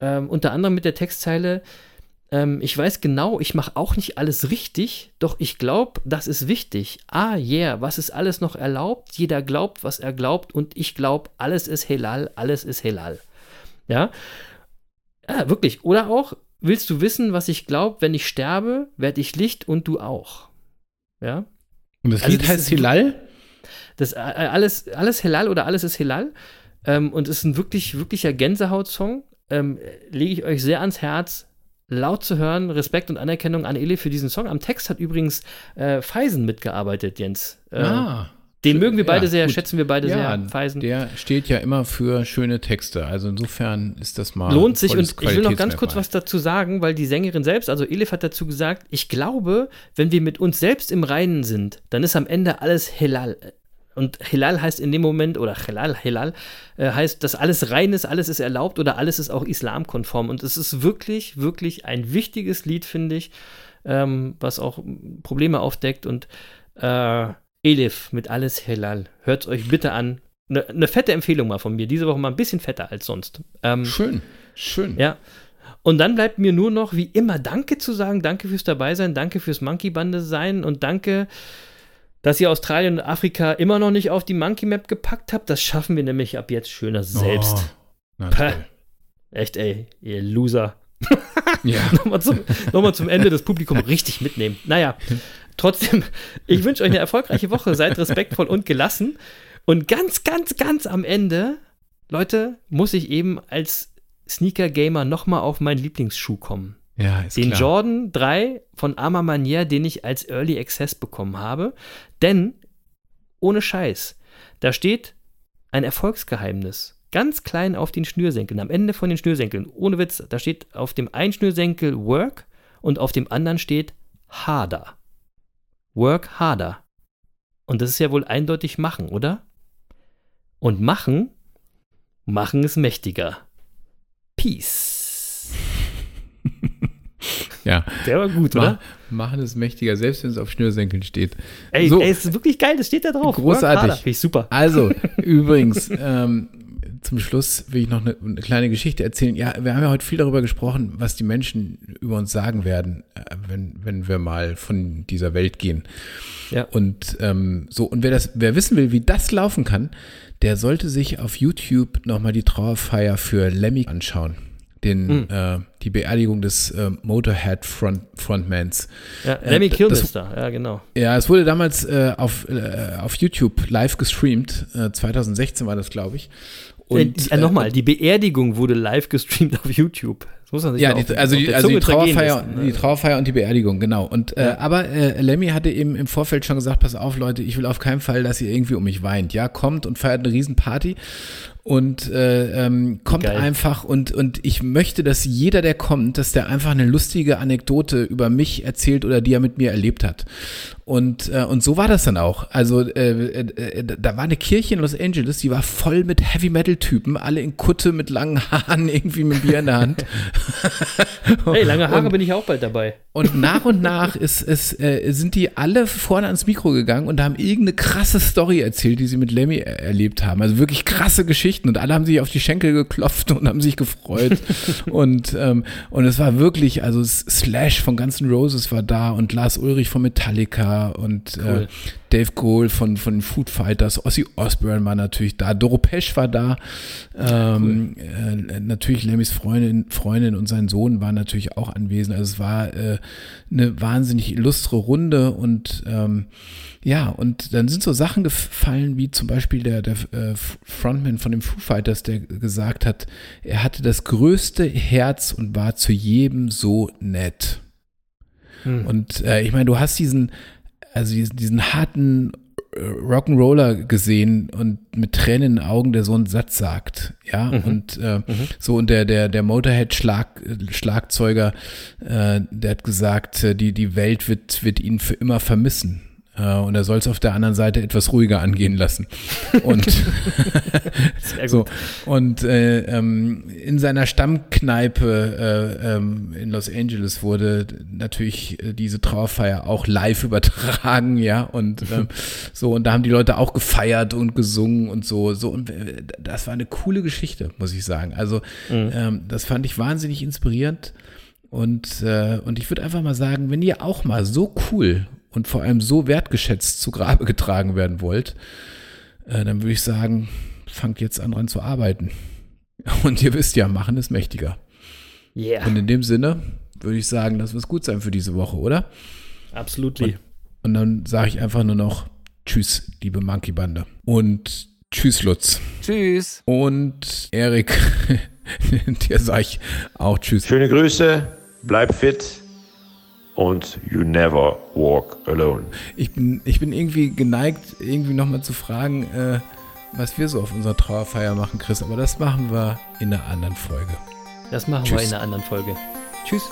Ähm, unter anderem mit der Textzeile: ähm, Ich weiß genau, ich mache auch nicht alles richtig, doch ich glaube, das ist wichtig. Ah, yeah, was ist alles noch erlaubt? Jeder glaubt, was er glaubt, und ich glaube, alles ist Helal, alles ist Helal. Ja? Ja, wirklich. Oder auch, willst du wissen, was ich glaube, wenn ich sterbe, werde ich Licht und du auch. Ja? Und das Also Lied das heißt Hilal? Das äh, alles, alles Helal oder alles ist Helal. Ähm, und ist ein wirklich, wirklicher Gänsehaut-Song. Ähm, Lege ich euch sehr ans Herz, laut zu hören. Respekt und Anerkennung an Ele für diesen Song. Am Text hat übrigens äh, Feisen mitgearbeitet, Jens. Äh, ah. Den mögen wir beide Ja, sehr, gut. schätzen wir beide Ja, sehr. Feisen. der steht ja immer für schöne Texte. Also insofern ist das mal. Lohnt sich und ich will noch ganz kurz was dazu sagen, weil die Sängerin selbst, also Elif hat dazu gesagt, ich glaube, wenn wir mit uns selbst im Reinen sind, dann ist am Ende alles Helal. Und Helal heißt in dem Moment, oder Helal, Helal, äh, heißt, dass alles rein ist, alles ist erlaubt oder alles ist auch islamkonform. Und es ist wirklich, wirklich ein wichtiges Lied, finde ich, ähm, was auch Probleme aufdeckt. Und äh, Elif mit alles Helal, hört euch bitte an. Eine ne fette Empfehlung mal von mir, diese Woche mal ein bisschen fetter als sonst. Ähm, Schön, schön. ja. Und dann bleibt mir nur noch, wie immer, Danke zu sagen. Danke fürs Dabeisein, danke fürs Monkey-Bande sein und danke, dass ihr Australien und Afrika immer noch nicht auf die Monkey Map gepackt habt. Das schaffen wir nämlich ab jetzt schöner selbst. Oh, Päh. Echt, ey, ihr Loser. <laughs> Ja. <laughs> Nochmal zum, nochmal zum Ende das Publikum richtig mitnehmen. Naja, trotzdem, <laughs> ich wünsche euch eine erfolgreiche Woche. Seid respektvoll und gelassen. Und ganz, ganz, ganz am Ende, Leute, muss ich eben als Sneaker-Gamer nochmal auf meinen Lieblingsschuh kommen. ja, ist Den klar. Jordan 3 von Arma Manier, den ich als Early Access bekommen habe. Denn, ohne Scheiß, da steht ein Erfolgsgeheimnis. Ganz klein auf den Schnürsenkeln, am Ende von den Schnürsenkeln. Ohne Witz, da steht auf dem einen Schnürsenkel Work und auf dem anderen steht Harder. Work harder. Und das ist ja wohl eindeutig machen, oder? Und machen, machen ist mächtiger. Peace. <laughs> Ja. Der war gut, Ma oder? machen es mächtiger, selbst wenn es auf Schnürsenkeln steht. Ey, So. ey, es ist wirklich geil, das steht da drauf. Großartig. Finde ich super. Also, <laughs> übrigens, <laughs> ähm, zum Schluss will ich noch eine, eine kleine Geschichte erzählen. Ja, wir haben ja heute viel darüber gesprochen, was die Menschen über uns sagen werden, äh, wenn, wenn wir mal von dieser Welt gehen. Ja. Und ähm, so, und wer das, wer wissen will, wie das laufen kann, der sollte sich auf YouTube nochmal die Trauerfeier für Lemmy anschauen. Den, äh, die Beerdigung des äh, Motorhead Front, Frontmans. Ja, Lemmy Äh, ist da, ja, genau. Ja, es wurde damals äh, auf, äh, auf YouTube live gestreamt. Äh, 2016 war das, glaube ich. Und, äh, Nochmal, die Beerdigung wurde live gestreamt auf YouTube. Das muss man sich Ja, die, auf- also, auf die, also die Zunge zergehen Trauerfeier, lassen, ne? die Trauerfeier und die Beerdigung, genau. Und äh, aber äh, Lemmy hatte eben im Vorfeld schon gesagt, pass auf, Leute, ich will auf keinen Fall, dass ihr irgendwie um mich weint. Ja, kommt und feiert eine Riesenparty und äh, ähm, kommt Geil. einfach und und ich möchte, dass jeder, der kommt, dass der einfach eine lustige Anekdote über mich erzählt oder die er mit mir erlebt hat. Und äh, und so war das dann auch. Also äh, äh, da war eine Kirche in Los Angeles, die war voll mit Heavy Metal Typen, alle in Kutte mit langen Haaren, <laughs> irgendwie mit Bier in der Hand. <laughs> Hey, lange Haare Und- bin ich auch bald dabei. Und nach und nach ist, ist, äh, sind die alle vorne ans Mikro gegangen und haben irgendeine krasse Story erzählt, die sie mit Lemmy er erlebt haben. Also wirklich krasse Geschichten und alle haben sich auf die Schenkel geklopft <laughs> und haben sich gefreut. <laughs> und, ähm, und es war wirklich, also Slash von Guns N' Roses war da und Lars Ulrich von Metallica und Cool. äh, Dave Grohl von, von den Food Fighters, Ozzy Osbourne war natürlich da, Doro Pesch war da, ähm, äh, natürlich Lemmys Freundin, Freundin und sein Sohn waren natürlich auch anwesend. Also es war äh, eine wahnsinnig illustre Runde und ähm, ja, und dann sind so Sachen gefallen, wie zum Beispiel der, der äh, Frontman von den Foo Fighters, der gesagt hat, er hatte das größte Herz und war zu jedem so nett. Hm. Und äh, ich meine, du hast diesen, also diesen, diesen harten äh, Rock'n'Roller gesehen und mit Tränen in den Augen, der so einen Satz sagt, ja, und äh, so und der der der Motorhead Schlag, Schlagzeuger, äh, der hat gesagt, äh, die die Welt wird wird ihn für immer vermissen. Äh, Und er soll es auf der anderen Seite etwas ruhiger angehen lassen. Und <laughs> <laughs> so, und äh, ähm, in seiner Stammkneipe äh, ähm, in Los Angeles wurde natürlich äh, diese Trauerfeier auch live <laughs> übertragen, ja, und ähm, so, und da haben die Leute auch gefeiert und gesungen und so, so, und äh, das war eine coole Geschichte, muss ich sagen. Also, ähm, das fand ich wahnsinnig inspirierend. Und, äh, und ich würde einfach mal sagen, wenn ihr auch mal so cool und vor allem so wertgeschätzt zu Grabe <laughs> getragen werden wollt, äh, dann würde ich sagen, fangt jetzt an dran zu arbeiten. <laughs> Und ihr wisst ja, machen ist mächtiger. Yeah, Und in dem Sinne würde ich sagen, das wird gut sein für diese Woche, oder? absolutely. Und dann sage ich einfach nur noch Tschüss, liebe Monkey-Bande. Und Tschüss, Lutz. Tschüss. Und Erik, <laughs> dir sage ich auch Tschüss. Schöne Grüße, bleib fit und You Never Walk Alone. Ich bin, ich bin irgendwie geneigt, irgendwie nochmal zu fragen, äh, was wir so auf unserer Trauerfeier machen, Chris. Aber das machen wir in einer anderen Folge. Das machen Tschüss. wir in einer anderen Folge. Tschüss.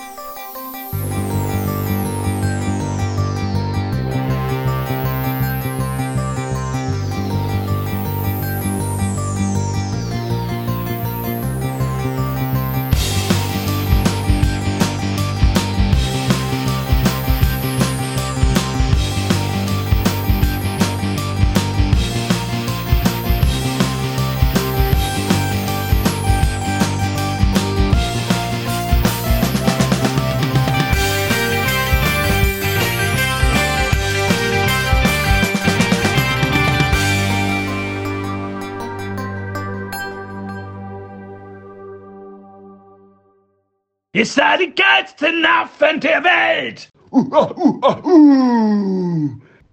Ihr seid die geilsten Affen der Welt!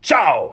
Ciao!